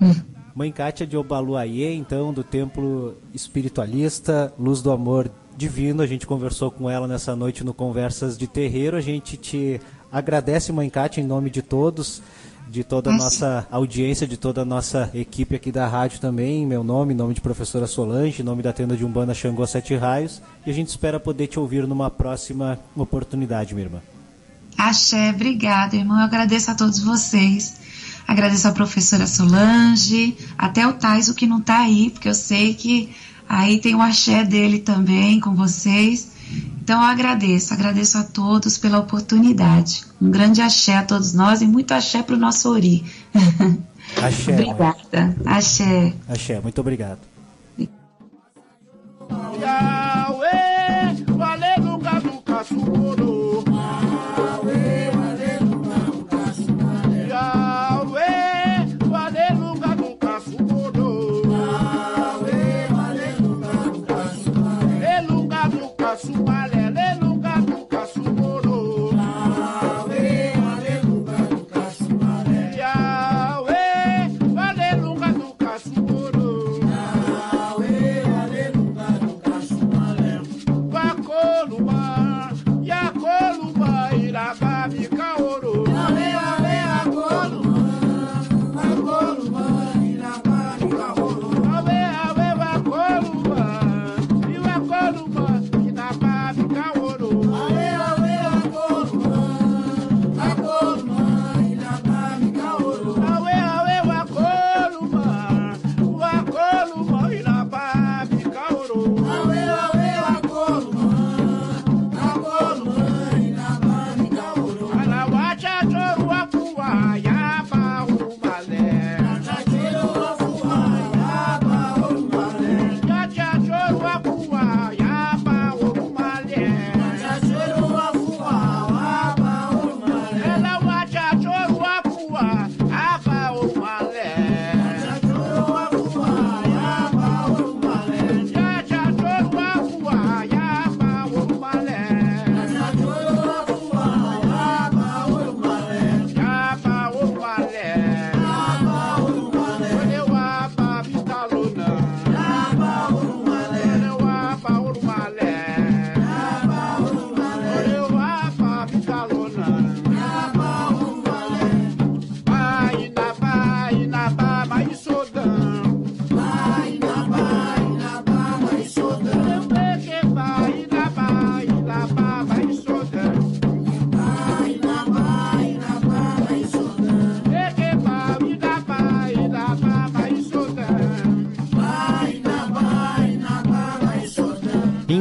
Hum. Mãe Kátia de Obaluayê, então, do Templo Espiritualista, Luz do Amor Divino. A gente conversou com ela nessa noite no Conversas de Terreiro. A gente te agradece, Mãe Kátia, em nome de todos, de toda a nossa audiência, de toda a nossa equipe aqui da rádio também, em meu nome, em nome de professora Solange, em nome da tenda de Umbanda Xangô Sete Raios. E a gente espera poder te ouvir numa próxima oportunidade, minha irmã. Axé, obrigada, irmão. Eu agradeço a todos vocês Agradeço a professora Solange, até o Tais, o que não está aí, porque eu sei que aí tem o axé dele também com vocês. Então eu agradeço, agradeço a todos pela oportunidade. Um grande axé a todos nós e muito axé para o nosso Ori. *laughs* Axé. Obrigada. Axé. Axé, muito obrigado.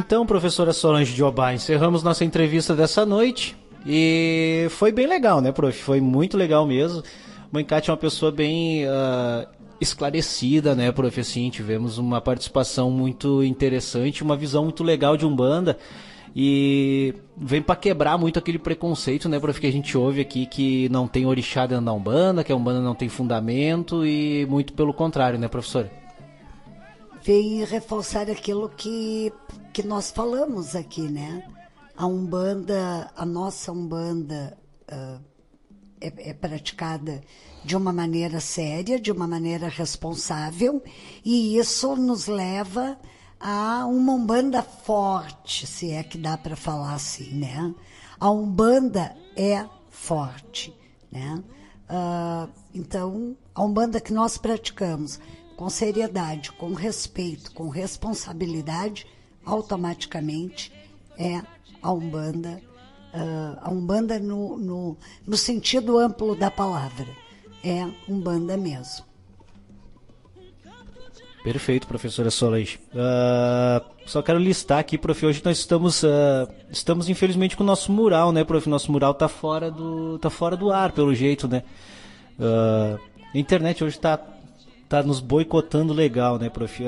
Então, professora Solange de Obá, encerramos nossa entrevista dessa noite e foi bem legal, né, prof? Foi muito legal mesmo. Mãe Cátia é uma pessoa bem uh, esclarecida, né, prof? Assim, tivemos uma participação muito interessante, uma visão muito legal de Umbanda e vem para quebrar muito aquele preconceito, né, prof, que a gente ouve aqui que não tem orixá dentro da Umbanda, que a Umbanda não tem fundamento e muito pelo contrário, né, professora? vem reforçar aquilo que, que nós falamos aqui, né? A Umbanda, a nossa Umbanda uh, é, é praticada de uma maneira séria, de uma maneira responsável, e isso nos leva a uma Umbanda forte, se é que dá para falar assim, né? A Umbanda é forte, né? Uh, então, a Umbanda que nós praticamos com seriedade, com respeito, com responsabilidade, automaticamente é a Umbanda uh, a Umbanda no, no, no sentido amplo da palavra. É Umbanda mesmo. Perfeito, professora Solange. Uh, só quero listar aqui, prof. Hoje nós estamos, uh, estamos infelizmente com o nosso mural, né, prof? Nosso mural tá fora do, tá fora do ar, pelo jeito, né? Uh, a internet hoje tá, tá nos boicotando legal, né, prof?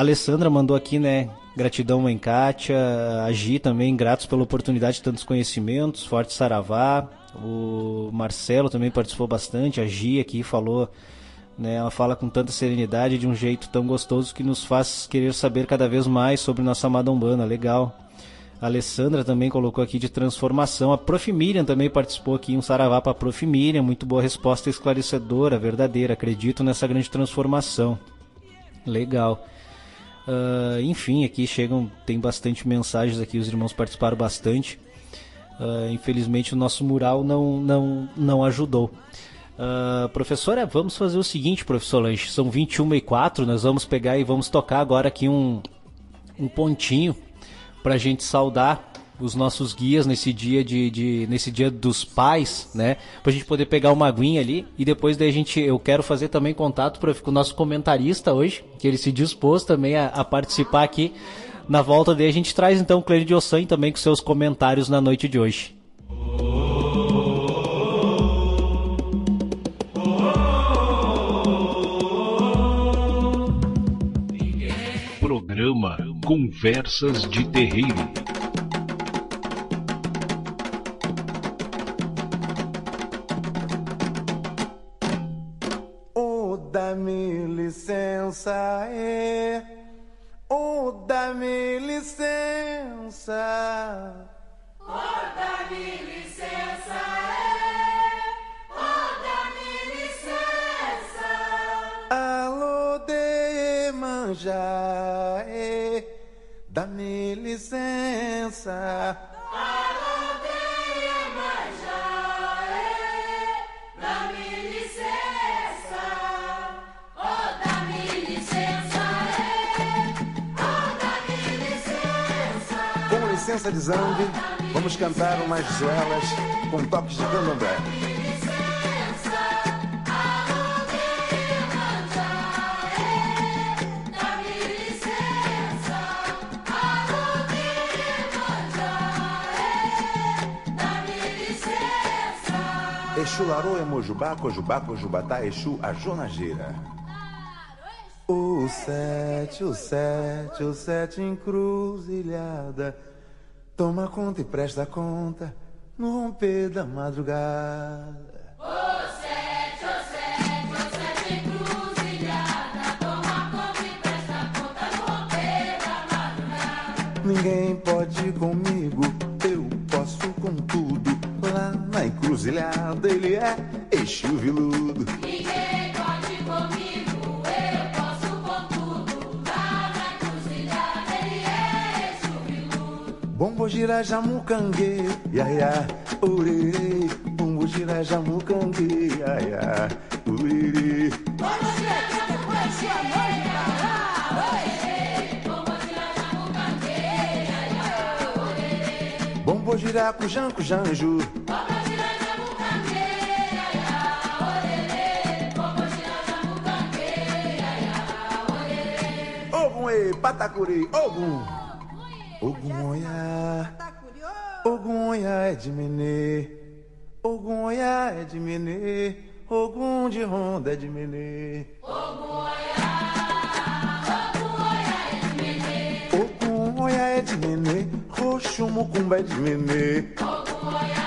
Alessandra mandou aqui, né? Gratidão, mãe Kátia. A também, gratos pela oportunidade de tantos conhecimentos. Forte Saravá. O Marcelo também participou bastante. A aqui falou né? Ela fala com tanta serenidade de um jeito tão gostoso que nos faz querer saber cada vez mais sobre nossa amada Umbanda. Legal. A Alessandra também colocou aqui de transformação. A Prof. Miriam também participou aqui, um saravá para a Prof. Miriam. Muito boa resposta esclarecedora, verdadeira. Acredito nessa grande transformação. Legal. Uh, enfim, aqui chegam, tem bastante mensagens aqui, os irmãos participaram bastante. Uh, infelizmente o nosso mural não, não, não ajudou. Uh, professora, vamos fazer o seguinte, professor Lanche. São 21 e 4, nós vamos pegar e vamos tocar agora aqui um, um pontinho para a gente saudar os nossos guias nesse dia de, de, nesse dia dos pais, né? Pra gente poder pegar uma aguinha ali e depois daí a gente eu quero fazer também contato para com o nosso comentarista hoje, que ele se dispôs também a, a participar aqui. Na volta dele a gente traz então o Cleide de Ossan também com seus comentários na noite de hoje. programa Conversas de Terreiro. Dá-me licença, é. Oh, dá-me licença. Oh, dá-me licença, é. Oh, dá-me licença. Alô, de manjar dá-me licença. Licença de vamos cantar umas zoelas com toques de candomblé. Exu Larô, Emojubá, Cojubá, Cojubatá, Exu, a Jonageira. O sete, o sete, o sete encruzilhada. Toma conta e presta conta no romper da madrugada. O sete, o sete, o sete encruzilhada. Toma conta e presta conta no romper da madrugada. Ninguém pode comigo, eu posso com tudo na encruzilhada ele é Viludo. Ninguém Bombo gira jamucangue, iaia, uriri. Bombo gira jamucangue, iaia, uriri. Bombo gira jamucangue, Bombo gira cujanco janju. Patacuri, Ogum. Ogum Oya. Ogum Oya é de Menê. Ogum Oya é de Menê. Ogum de Ronda é de Menê. Oya é de Menê. Ogum Oya é de Menê. Roxo Mucumba é de Menê. Ogum Oya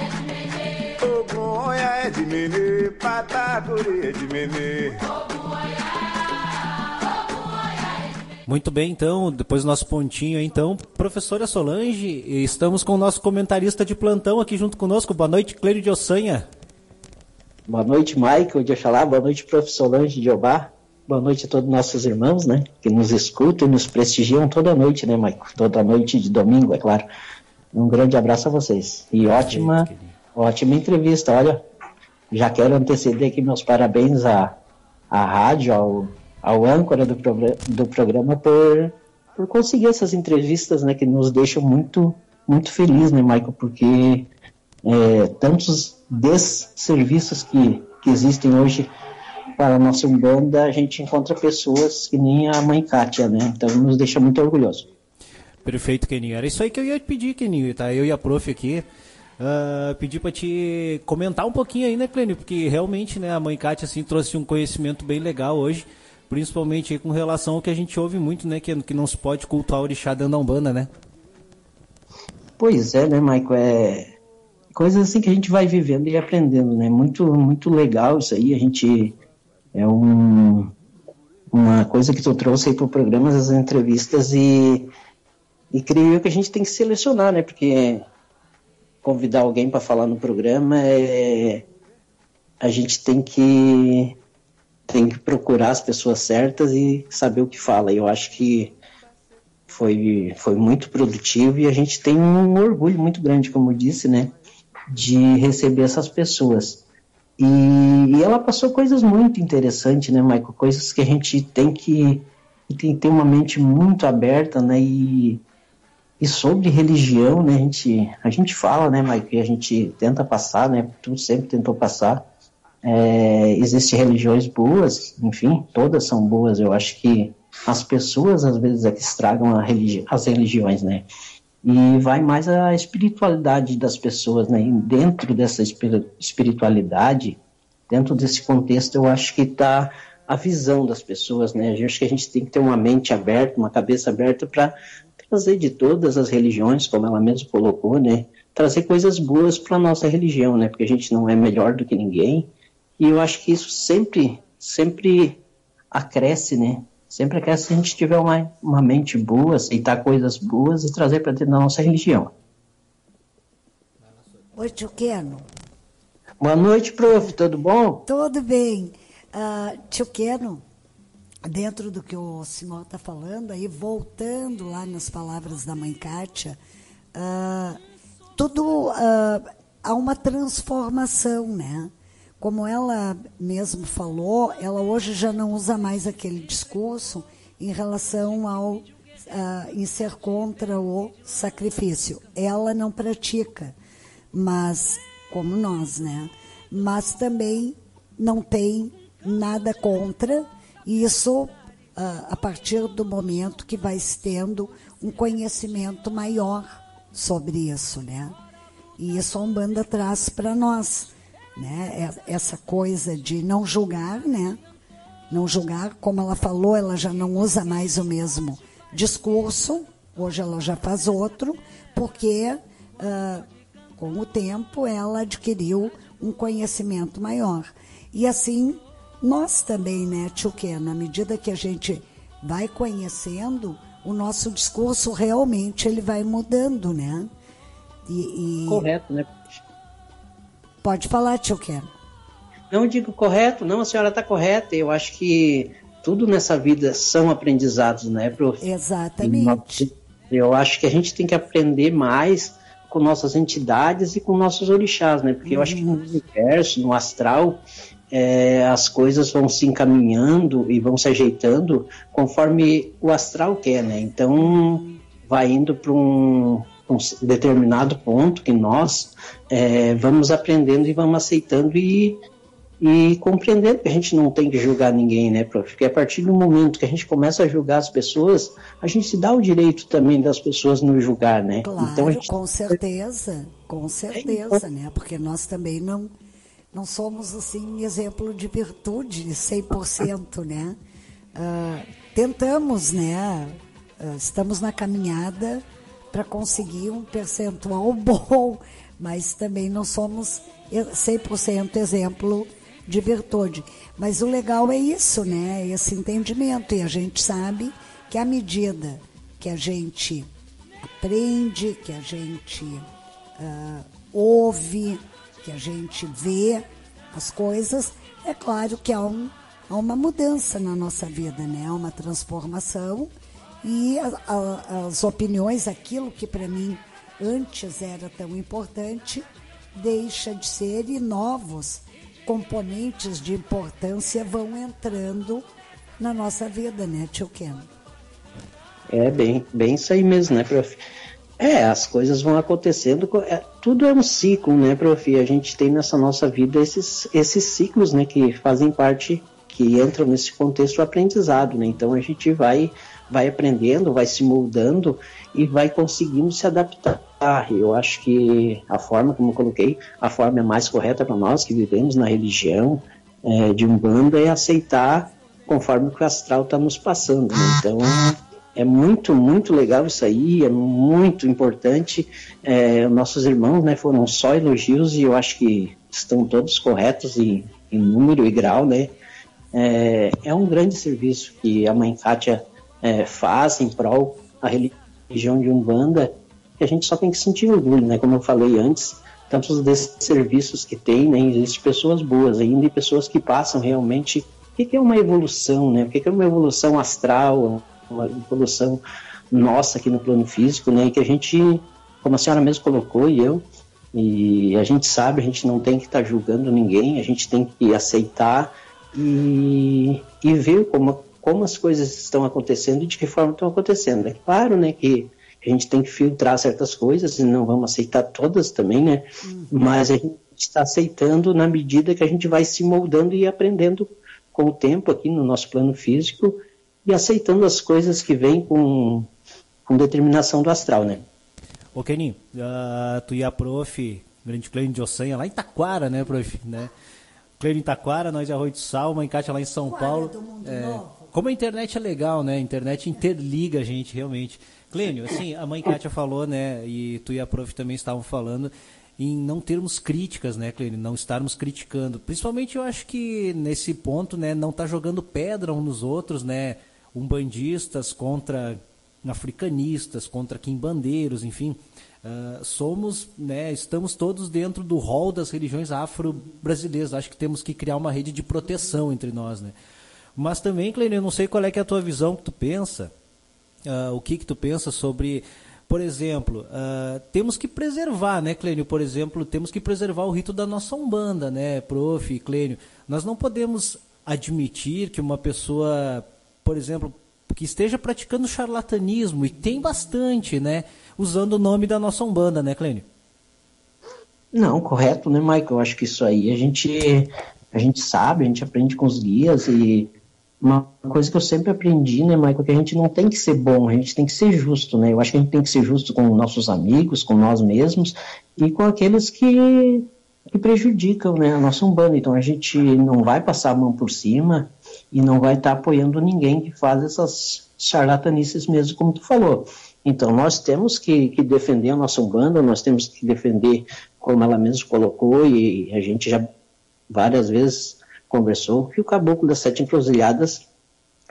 é de Menê. Ogum Oya é de Menê. Patacuri é de Menê. Muito bem, então, depois do nosso pontinho, então, professora Solange, estamos com o nosso comentarista de plantão aqui junto conosco. Boa noite, Cleide de Ossanha. Boa noite, Michael de Oxalá. Boa noite, professor Solange de Obá. Boa noite a todos nossos irmãos, né, que nos escutam e nos prestigiam toda noite, né, Michael? Toda noite de domingo, é claro. Um grande abraço a vocês. E ótima, ótima entrevista. Olha, já quero anteceder aqui meus parabéns à, à rádio, ao ao âncora do, do programa por, por conseguir essas entrevistas, né, que nos deixam muito, muito felizes, né, Michael, porque é, tantos desserviços que, que existem hoje para a nossa Umbanda, a gente encontra pessoas que nem a mãe Kátia, né, então nos deixa muito orgulhosos. Perfeito, Keninho. Era isso aí que eu ia te pedir, Keninho, tá? Eu e a prof aqui. Uh, pedir para te comentar um pouquinho aí, né, Clênio? Porque realmente, né, a mãe Kátia, assim, trouxe um conhecimento bem legal hoje, principalmente aí com relação ao que a gente ouve muito, né, que, que não se pode cultuar o orixá dentro da Umbanda, né? Pois é, né, Maico? É coisas assim que a gente vai vivendo e aprendendo, né? Muito, muito legal isso aí. A gente é um, uma coisa que tu trouxe aí pro programa, as entrevistas e e creio que a gente tem que selecionar, né? Porque convidar alguém para falar no programa é a gente tem que tem que procurar as pessoas certas e saber o que fala. Eu acho que foi, foi muito produtivo e a gente tem um orgulho muito grande, como eu disse, né, de receber essas pessoas. E, e ela passou coisas muito interessantes, né, Michael? Coisas que a gente tem que, tem que ter uma mente muito aberta, né, e e sobre religião, né, a gente, a gente fala, né, Mike, a gente tenta passar, né, tu sempre tentou passar. É, Existem religiões boas, enfim, todas são boas. Eu acho que as pessoas às vezes é que estragam religi as religiões, né? E vai mais a espiritualidade das pessoas, né? E dentro dessa espiritualidade, dentro desse contexto, eu acho que está a visão das pessoas, né? Eu acho que a gente tem que ter uma mente aberta, uma cabeça aberta para trazer de todas as religiões, como ela mesma colocou, né? Trazer coisas boas para a nossa religião, né? Porque a gente não é melhor do que ninguém. E eu acho que isso sempre, sempre acresce, né? Sempre acresce se a gente tiver uma, uma mente boa, aceitar coisas boas e trazer para dentro da nossa religião. Oi, Tio Keno. Boa noite, prof. Tudo bom? Tudo bem. Uh, tio Keno, dentro do que o senhor está falando, aí voltando lá nas palavras da mãe Kátia, uh, tudo uh, há uma transformação, né? Como ela mesmo falou, ela hoje já não usa mais aquele discurso em relação ao uh, em ser contra o sacrifício. Ela não pratica, mas como nós, né? Mas também não tem nada contra isso a partir do momento que vai tendo um conhecimento maior sobre isso, né? E isso a Umbanda traz para nós, né? Essa coisa de não julgar, né? Não julgar, como ela falou, ela já não usa mais o mesmo discurso, hoje ela já faz outro, porque uh, com o tempo ela adquiriu um conhecimento maior. E assim nós também, né, Tio Ken, na medida que a gente vai conhecendo, o nosso discurso realmente ele vai mudando, né? E, e... Correto, né? Pode falar, Tio Ken. Não digo correto, não, a senhora está correta. Eu acho que tudo nessa vida são aprendizados, né, prof? Exatamente. Eu acho que a gente tem que aprender mais com nossas entidades e com nossos orixás, né? Porque uhum. eu acho que no uhum. universo, no astral, é, as coisas vão se encaminhando e vão se ajeitando conforme o astral quer, né? Então vai indo para um, um, determinado ponto que nós é, vamos aprendendo e vamos aceitando e, e compreendendo que a gente não tem que julgar ninguém, né, prof? Porque a partir do momento que a gente começa a julgar as pessoas, a gente se dá o direito também das pessoas nos julgar, né? Claro, então, gente... com certeza, com certeza, né? Porque nós também não não somos assim exemplo de virtude 100%, né? Uh, tentamos, né? Uh, estamos na caminhada para conseguir um percentual *laughs* bom, mas também não somos 100% exemplo de virtude. Mas o legal é isso, né? Esse entendimento. E a gente sabe que à medida que a gente aprende, que a gente uh, ouve, que a gente vê as coisas, é claro que há, um, há uma mudança na nossa vida, né? Há uma transformação e a, a, as opiniões, aquilo que para mim antes era tão importante, deixa de ser e novos componentes de importância vão entrando na nossa vida, né, tio Ken? É bem, bem isso aí mesmo, né, prof? É, as coisas vão acontecendo, é, tudo é um ciclo, né, prof? A gente tem nessa nossa vida esses, esses ciclos, né, que fazem parte, que entram nesse contexto do aprendizado, né? Então a gente vai, vai aprendendo, vai se moldando e vai conseguindo se adaptar. Eu acho que a forma, como eu coloquei, a forma é mais correta para nós que vivemos na religião é, de Umbanda é aceitar conforme o que o astral está nos passando. Né? Então é muito, muito legal isso aí, é muito importante. É, nossos irmãos né, foram só elogios e eu acho que estão todos corretos em, em número e grau. Né? É, é, um grande serviço que a Mãe Kátia é, faz em prol da religião de Umbanda, que a gente só tem que sentir orgulho, né? como eu falei antes, tantos desses serviços que tem, né? existem pessoas boas ainda e pessoas que passam realmente. O que é uma evolução, né? O que é uma evolução astral, uma evolução nossa aqui no plano físico, né? E que a gente, como a senhora mesmo colocou e eu, e a gente sabe, a gente não tem que estar tá julgando ninguém, a gente tem que aceitar e, e ver como, como as coisas estão acontecendo e de que forma estão acontecendo. É claro, né, que a gente tem que filtrar certas coisas e não vamos aceitar todas também, né? Uhum. Mas a gente está aceitando na medida que a gente vai se moldando e aprendendo com o tempo aqui no nosso plano físico e aceitando as coisas que vêm com, com determinação do astral, né? Ô Keninho, uh, tu e a prof, grande Cleide de Ossanha, lá em Taquara, né, prof? Né? Cleide em Taquara, nós de Arroio de Sal, uma encaixa lá em São Paulo. É, como a internet é legal, né? A internet interliga a gente, realmente. Clênio, assim, a mãe Kátia falou, né, e tu e a prof também estavam falando, em não termos críticas, né, Clênio, não estarmos criticando. Principalmente eu acho que nesse ponto, né, não tá jogando pedra uns nos outros, né, umbandistas contra africanistas, contra quimbandeiros, enfim, uh, somos, né, estamos todos dentro do rol das religiões afro-brasileiras. Acho que temos que criar uma rede de proteção entre nós, né. Mas também, Clênio, eu não sei qual é, é a tua visão que tu pensa, uh, o que que tu pensa sobre por exemplo, uh, temos que preservar, né, Clênio? Por exemplo, temos que preservar o rito da nossa Umbanda, né, prof, Clênio? Nós não podemos admitir que uma pessoa por exemplo, que esteja praticando charlatanismo, e tem bastante, né? Usando o nome da nossa Umbanda, né, Clênio? Não, correto, né, Michael? Eu acho que isso aí a gente, a gente sabe, a gente aprende com os guias e uma coisa que eu sempre aprendi, né, Michael, é que a gente não tem que ser bom, a gente tem que ser justo, né? Eu acho que a gente tem que ser justo com nossos amigos, com nós mesmos e com aqueles que, que prejudicam, né, a nossa Umbanda. Então a gente não vai passar a mão por cima, e não vai estar tá apoiando ninguém que faz essas charlatanices mesmo, como tu falou. Então, nós temos que, que, defender a nossa Umbanda, nós temos que defender, como ela mesmo colocou, e a gente já várias vezes conversou, que o Caboclo das Sete Encruzilhadas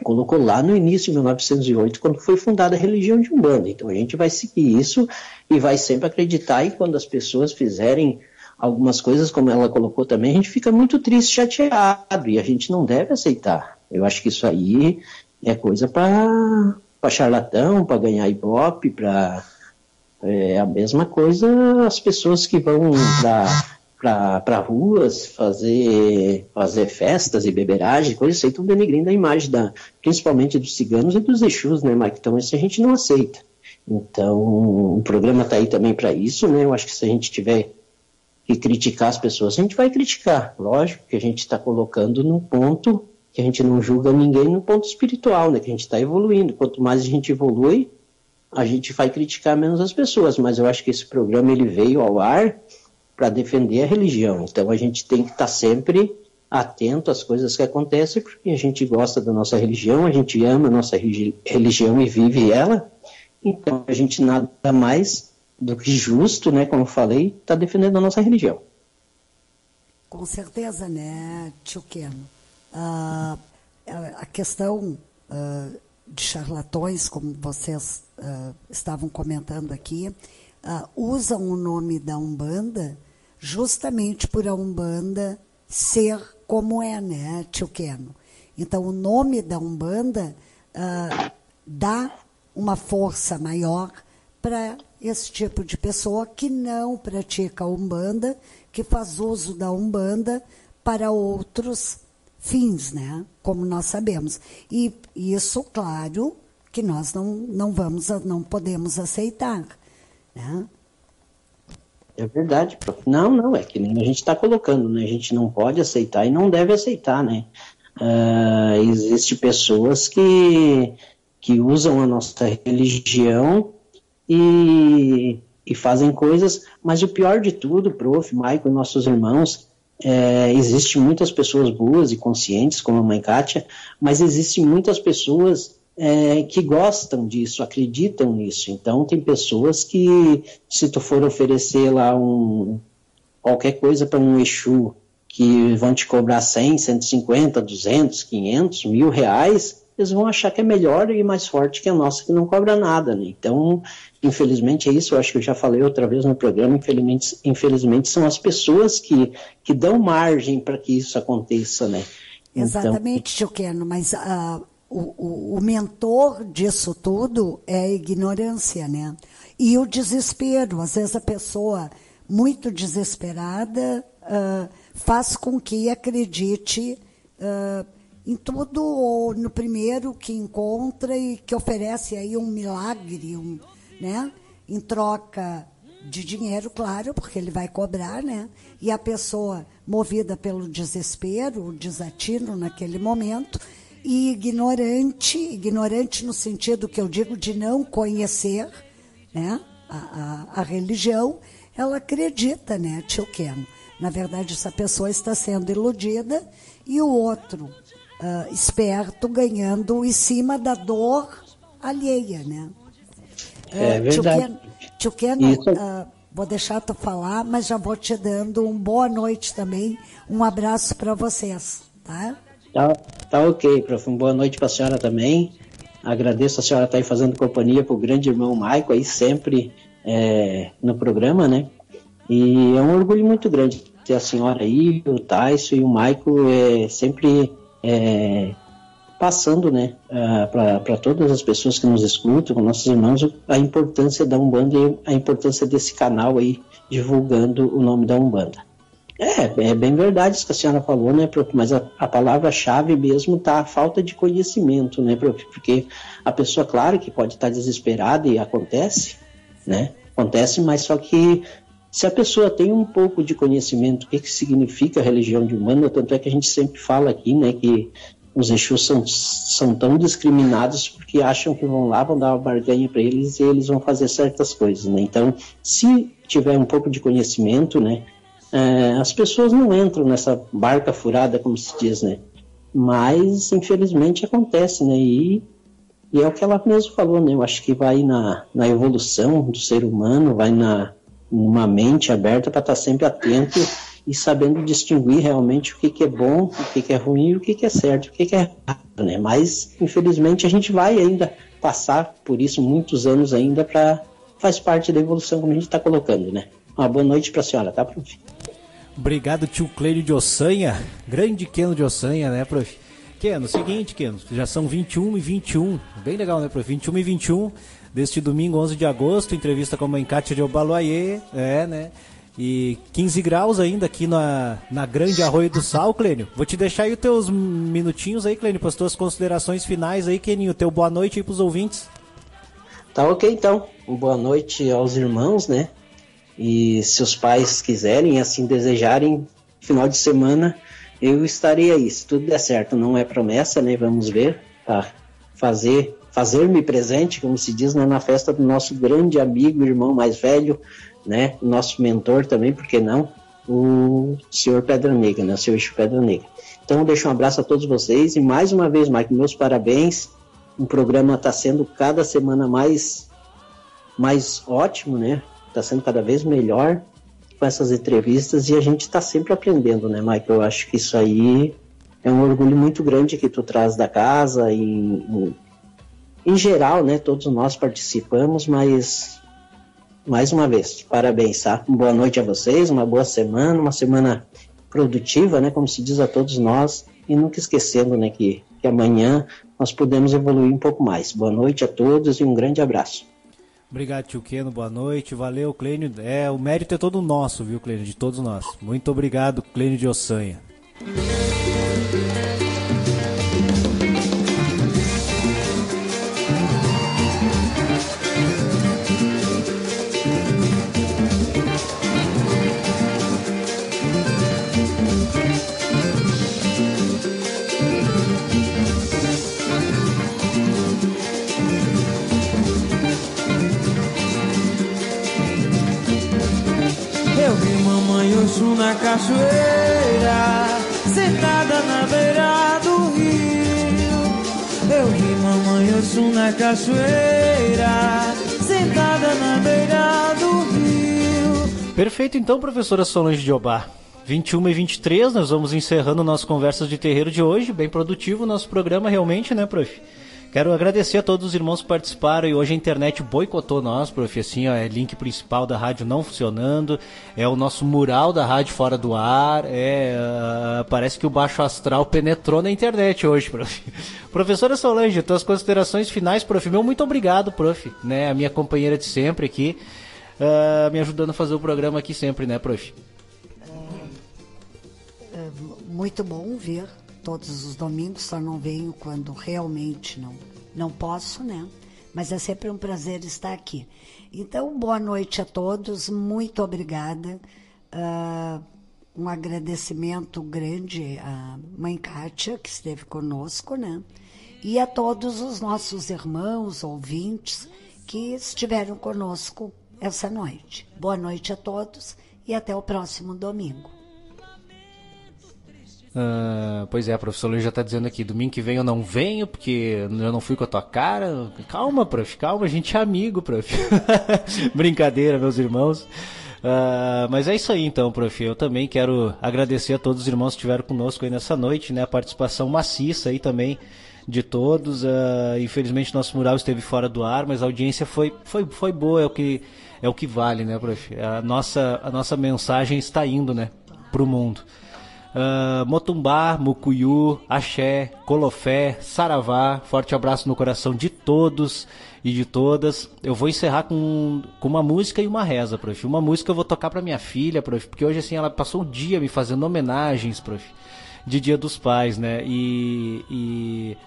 colocou lá no início de 1908, quando foi fundada a religião de Umbanda. Então, a gente vai seguir isso e vai sempre acreditar, e quando as pessoas fizerem algumas coisas, como ela colocou também, a gente fica muito triste, chateado, e a gente não deve aceitar. Eu acho que isso aí é coisa para charlatão, para ganhar ibope, para. É a mesma coisa as pessoas que vão para ruas fazer, fazer festas e beberagem, coisas assim, estão denegrindo a imagem, da, principalmente dos ciganos e dos Exus, né, Mike? Então isso a gente não aceita. Então o programa está aí também para isso, né? Eu acho que se a gente tiver e criticar as pessoas. A gente vai criticar, lógico, que a gente está colocando no ponto que a gente não julga ninguém no ponto espiritual, né? Que a gente está evoluindo. Quanto mais a gente evolui, a gente vai criticar menos as pessoas. Mas eu acho que esse programa ele veio ao ar para defender a religião. Então a gente tem que estar tá sempre atento às coisas que acontecem, porque a gente gosta da nossa religião, a gente ama a nossa religião e vive ela. Então a gente nada mais do que justo, né, como eu falei, está defendendo a nossa religião. Com certeza, né, tio Keno? Uh, a questão uh, de charlatões, como vocês uh, estavam comentando aqui, usam o nome da Umbanda justamente por a Umbanda ser como é, né, tio Keno? Então, o nome da Umbanda dá uma força maior para esse tipo de pessoa que não pratica a Umbanda, que faz uso da Umbanda para outros fins, né? Como nós sabemos. E isso, claro, que nós não, não vamos, não podemos aceitar. Né? É verdade, prof. Não, não, é que nem a gente está colocando, né? A gente não pode aceitar e não deve aceitar, né? Uh, Existem pessoas que, que usam a nossa religião e, e fazem coisas, mas o pior de tudo, prof, Michael, nossos irmãos, é, existem muitas pessoas boas e conscientes, como a mãe Kátia, mas existem muitas pessoas é, que gostam disso, acreditam nisso. Então, tem pessoas que, se tu for oferecer lá um, qualquer coisa para um Exu, que vão te cobrar 100, 150, 200, 500, mil reais, eles vão achar que é melhor e mais forte que a nossa, que não cobra nada, né? Então, infelizmente é isso, eu acho que eu já falei outra vez no programa, infelizmente, infelizmente são as pessoas que, que dão margem para que isso aconteça, né? Então, Exatamente, então, mas uh, o, o, o, mentor disso tudo é a ignorância, né? E o desespero. Às vezes a pessoa muito desesperada uh, faz com que acredite uh, em tudo ou no primeiro que encontra e que oferece aí um milagre, um, né? Em troca de dinheiro, claro, porque ele vai cobrar, né? E a pessoa movida pelo desespero, o desatino naquele momento, e ignorante, ignorante no sentido que eu digo de não conhecer né, a, a, a religião, ela acredita, né, tio Ken? Na verdade, essa pessoa está sendo iludida e o outro, uh, esperto, ganhando em cima da dor alheia, né? É uh, verdade. Tio Ken, uh, vou deixar tu falar, mas já vou te dando um boa noite também, um abraço para vocês, tá? Tá, tá ok, prof. Boa noite para a senhora também. Agradeço a senhora estar tá aí fazendo companhia para o grande irmão Maico aí sempre é, no programa, né? E é um orgulho muito grande ter a senhora aí, o Tyson e o Maico é, sempre é, passando, né, para todas as pessoas que nos escutam, nossos irmãos, a importância da Umbanda e a importância desse canal aí divulgando o nome da Umbanda. É, é bem verdade isso que a senhora falou, né, prof? Mas a, a palavra-chave mesmo tá a falta de conhecimento, né, prof? Porque a pessoa, claro, que pode estar desesperada e acontece, né? Acontece, mas só que se a pessoa tem um pouco de conhecimento do que, que significa a religião de humana, tanto é que a gente sempre fala aqui, né, que os Exus são, são tão discriminados porque acham que vão lá, vão dar uma barganha para eles e eles vão fazer certas coisas, né? Então, se tiver um pouco de conhecimento, né, é, as pessoas não entram nessa barca furada, como se diz, né? Mas, infelizmente, acontece, né? E, e é o que ela mesmo falou, né? Eu acho que vai na, na evolução do ser humano, vai na numa mente aberta para estar tá sempre atento e sabendo distinguir realmente o que, que é bom, o que, que é ruim, o que, que é certo, o que, que é errado, né? Mas, infelizmente, a gente vai ainda passar por isso muitos anos ainda para faz parte da evolução como a gente está colocando, né? Uma boa noite para a senhora, tá, prof? Obrigado, tio Cleide de Ossanha. Grande Keno de Ossanha, né, prof? Keno, seguinte, Keno, já são 21 e 21. Bem legal, né, prof? 21 e 21 deste domingo, 11 de agosto, entrevista com a mãe de Obaloaiê, é, né? E 15 graus ainda aqui na, na Grande Arroio do Sal, Clênio. Vou te deixar aí os teus minutinhos aí, Clênio, para as tuas considerações finais aí, Keninho. Teu boa noite aí para os ouvintes. Tá ok, então. Boa noite aos irmãos, né? E se os pais quiserem, assim desejarem, final de semana eu estarei aí. Se tudo der certo, não é promessa, né? Vamos ver, tá? Fazer, fazer-me presente, como se diz, né? na festa do nosso grande amigo, irmão mais velho, né? Nosso mentor também, por que não? O senhor Pedra Negra, né? O senhor Eixo Pedra Negra. Então, deixo um abraço a todos vocês e mais uma vez, Mike, meus parabéns. O programa está sendo cada semana mais, mais ótimo, né? Está sendo cada vez melhor com essas entrevistas e a gente está sempre aprendendo, né, Mike? Eu acho que isso aí é um orgulho muito grande que tu traz da casa e em, em geral, né, todos nós participamos, mas mais uma vez, parabéns, tá? Boa noite a vocês, uma boa semana, uma semana produtiva, né, como se diz a todos nós, e nunca esquecendo, né, que, que amanhã nós podemos evoluir um pouco mais. Boa noite a todos e um grande abraço. Obrigado, tio Keno. Boa noite. Valeu, Clênio. É, o mérito é todo nosso, viu, Clênio? De todos nós. Muito obrigado, Clênio de Ossanha. Na cachoeira, sentada na beira do rio. Perfeito então, professora Solange de Obá. 21 e 23, nós vamos encerrando nossas conversas de terreiro de hoje. Bem produtivo nosso programa, realmente, né, prof? Quero agradecer a todos os irmãos que participaram e hoje a internet boicotou nós, prof. Assim, ó, é link principal da rádio não funcionando, é o nosso mural da rádio fora do ar, é, uh, parece que o baixo astral penetrou na internet hoje, *laughs* prof. Professora Solange, tuas considerações finais, prof. Meu muito obrigado, prof. Né, a minha companheira de sempre aqui, uh, me ajudando a fazer o programa aqui sempre, né, prof? muito bom ver todos os domingos, só não venho quando realmente não, não posso, né? Mas é sempre um prazer estar aqui. Então, boa noite a todos, muito obrigada. Uh, um agradecimento grande à mãe Kátia, que esteve conosco, né? E a todos os nossos irmãos, ouvintes, que estiveram conosco essa noite. Boa noite a todos e até o próximo domingo. Uh, pois é, a professora já está dizendo aqui, domingo que vem eu não venho, porque eu não fui com a tua cara. Calma, prof, calma, a gente é amigo, prof. *laughs* Brincadeira, meus irmãos. Uh, mas é isso aí então, prof. Eu também quero agradecer a todos os irmãos que estiveram conosco aí nessa noite, né? A participação maciça aí também de todos. Uh, infelizmente nosso mural esteve fora do ar, mas a audiência foi, foi, foi boa, é o que, é o que vale, né, prof? A nossa, a nossa mensagem está indo, né, para o mundo uh, Motumbá, Mucuyu, Axé, Colofé, Saravá. Forte abraço no coração de todos e de todas. Eu vou encerrar com, com uma música e uma reza, prof. Uma música eu vou tocar para minha filha, prof, porque hoje assim ela passou um dia me fazendo homenagens, prof, de Dia dos Pais, né? E, e,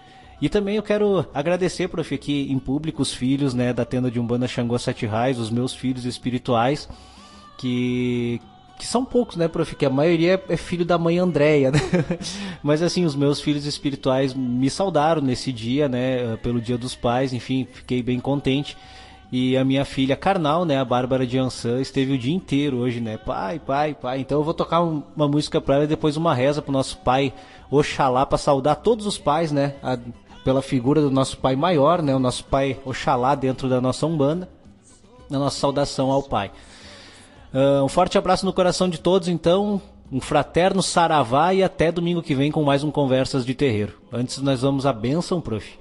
e também eu quero agradecer, prof, aqui em público os filhos, né, da tenda de Umbanda Xangô Sete Raios, os meus filhos espirituais, que que são poucos, né, prof? Que a maioria é filho da mãe Andréia, né? *laughs* Mas assim, os meus filhos espirituais me saudaram nesse dia, né? Pelo Dia dos Pais, enfim, fiquei bem contente. E a minha filha carnal, né, a Bárbara de Ansan, esteve o dia inteiro hoje, né? Pai, pai, pai. Então eu vou tocar uma música para ela e depois uma reza pro nosso pai Oxalá para saudar todos os pais, né? A, pela figura do nosso pai maior, né? O nosso pai Oxalá dentro da nossa Umbanda. A nossa saudação ao pai. Uh, um forte abraço no coração de todos, então. Um fraterno saravá e até domingo que vem com mais um Conversas de Terreiro. Antes nós vamos à bênção, prof.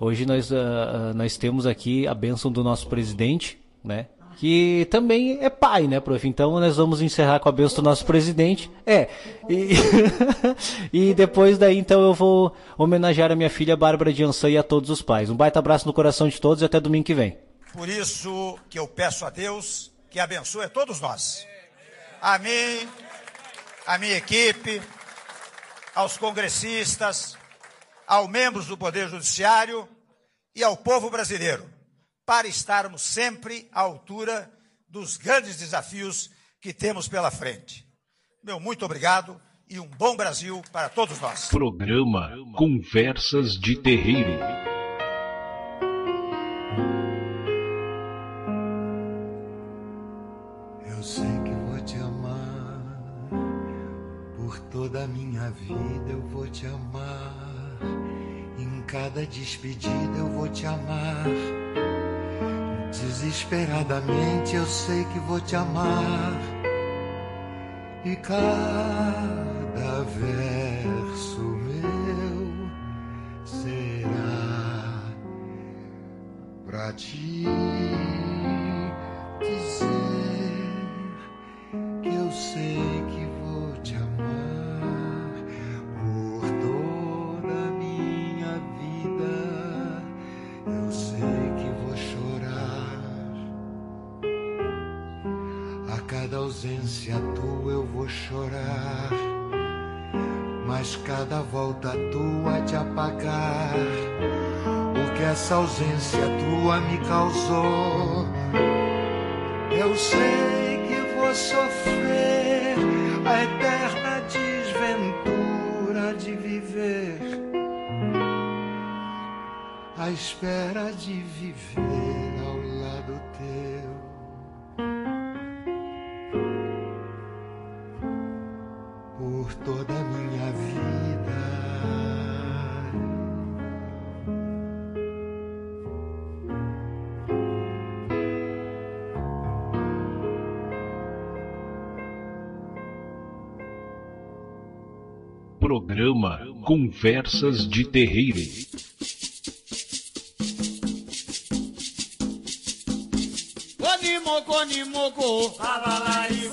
Hoje nós, uh, uh, nós temos aqui a bênção do nosso presidente, né? Que também é pai, né, prof? Então nós vamos encerrar com a bênção do nosso presidente. É. E, *laughs* e depois daí, então, eu vou homenagear a minha filha Bárbara de Ançã e a todos os pais. Um baita abraço no coração de todos e até domingo que vem. Por isso que eu peço a Deus que abençoe a todos nós. A mim, a minha equipe, aos congressistas, aos membros do Poder Judiciário e ao povo brasileiro, para estarmos sempre à altura dos grandes desafios que temos pela frente. Meu muito obrigado e um bom Brasil para todos nós. Programa Conversas de Terreiro. Toda a minha vida eu vou te amar. Em cada despedida eu vou te amar. Desesperadamente eu sei que vou te amar. E cada verso meu será pra ti chorar, mas cada volta tua te apagar. O que essa ausência tua me causou, eu sei que vou sofrer a eterna desventura de viver, à espera de viver ao lado teu. toda da minha vida. Programa Conversas de Terreiro. Conimoco, Conimoco, Abalaiu.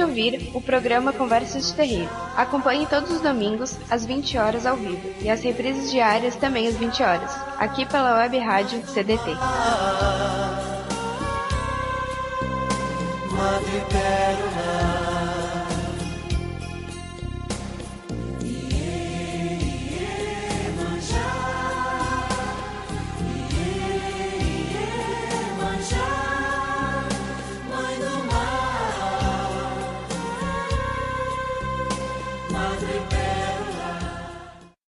de ouvir o programa Conversas de Terreiro. Acompanhe todos os domingos, às 20 horas ao vivo, e as reprises diárias também às 20 horas, aqui pela Web Rádio CDT.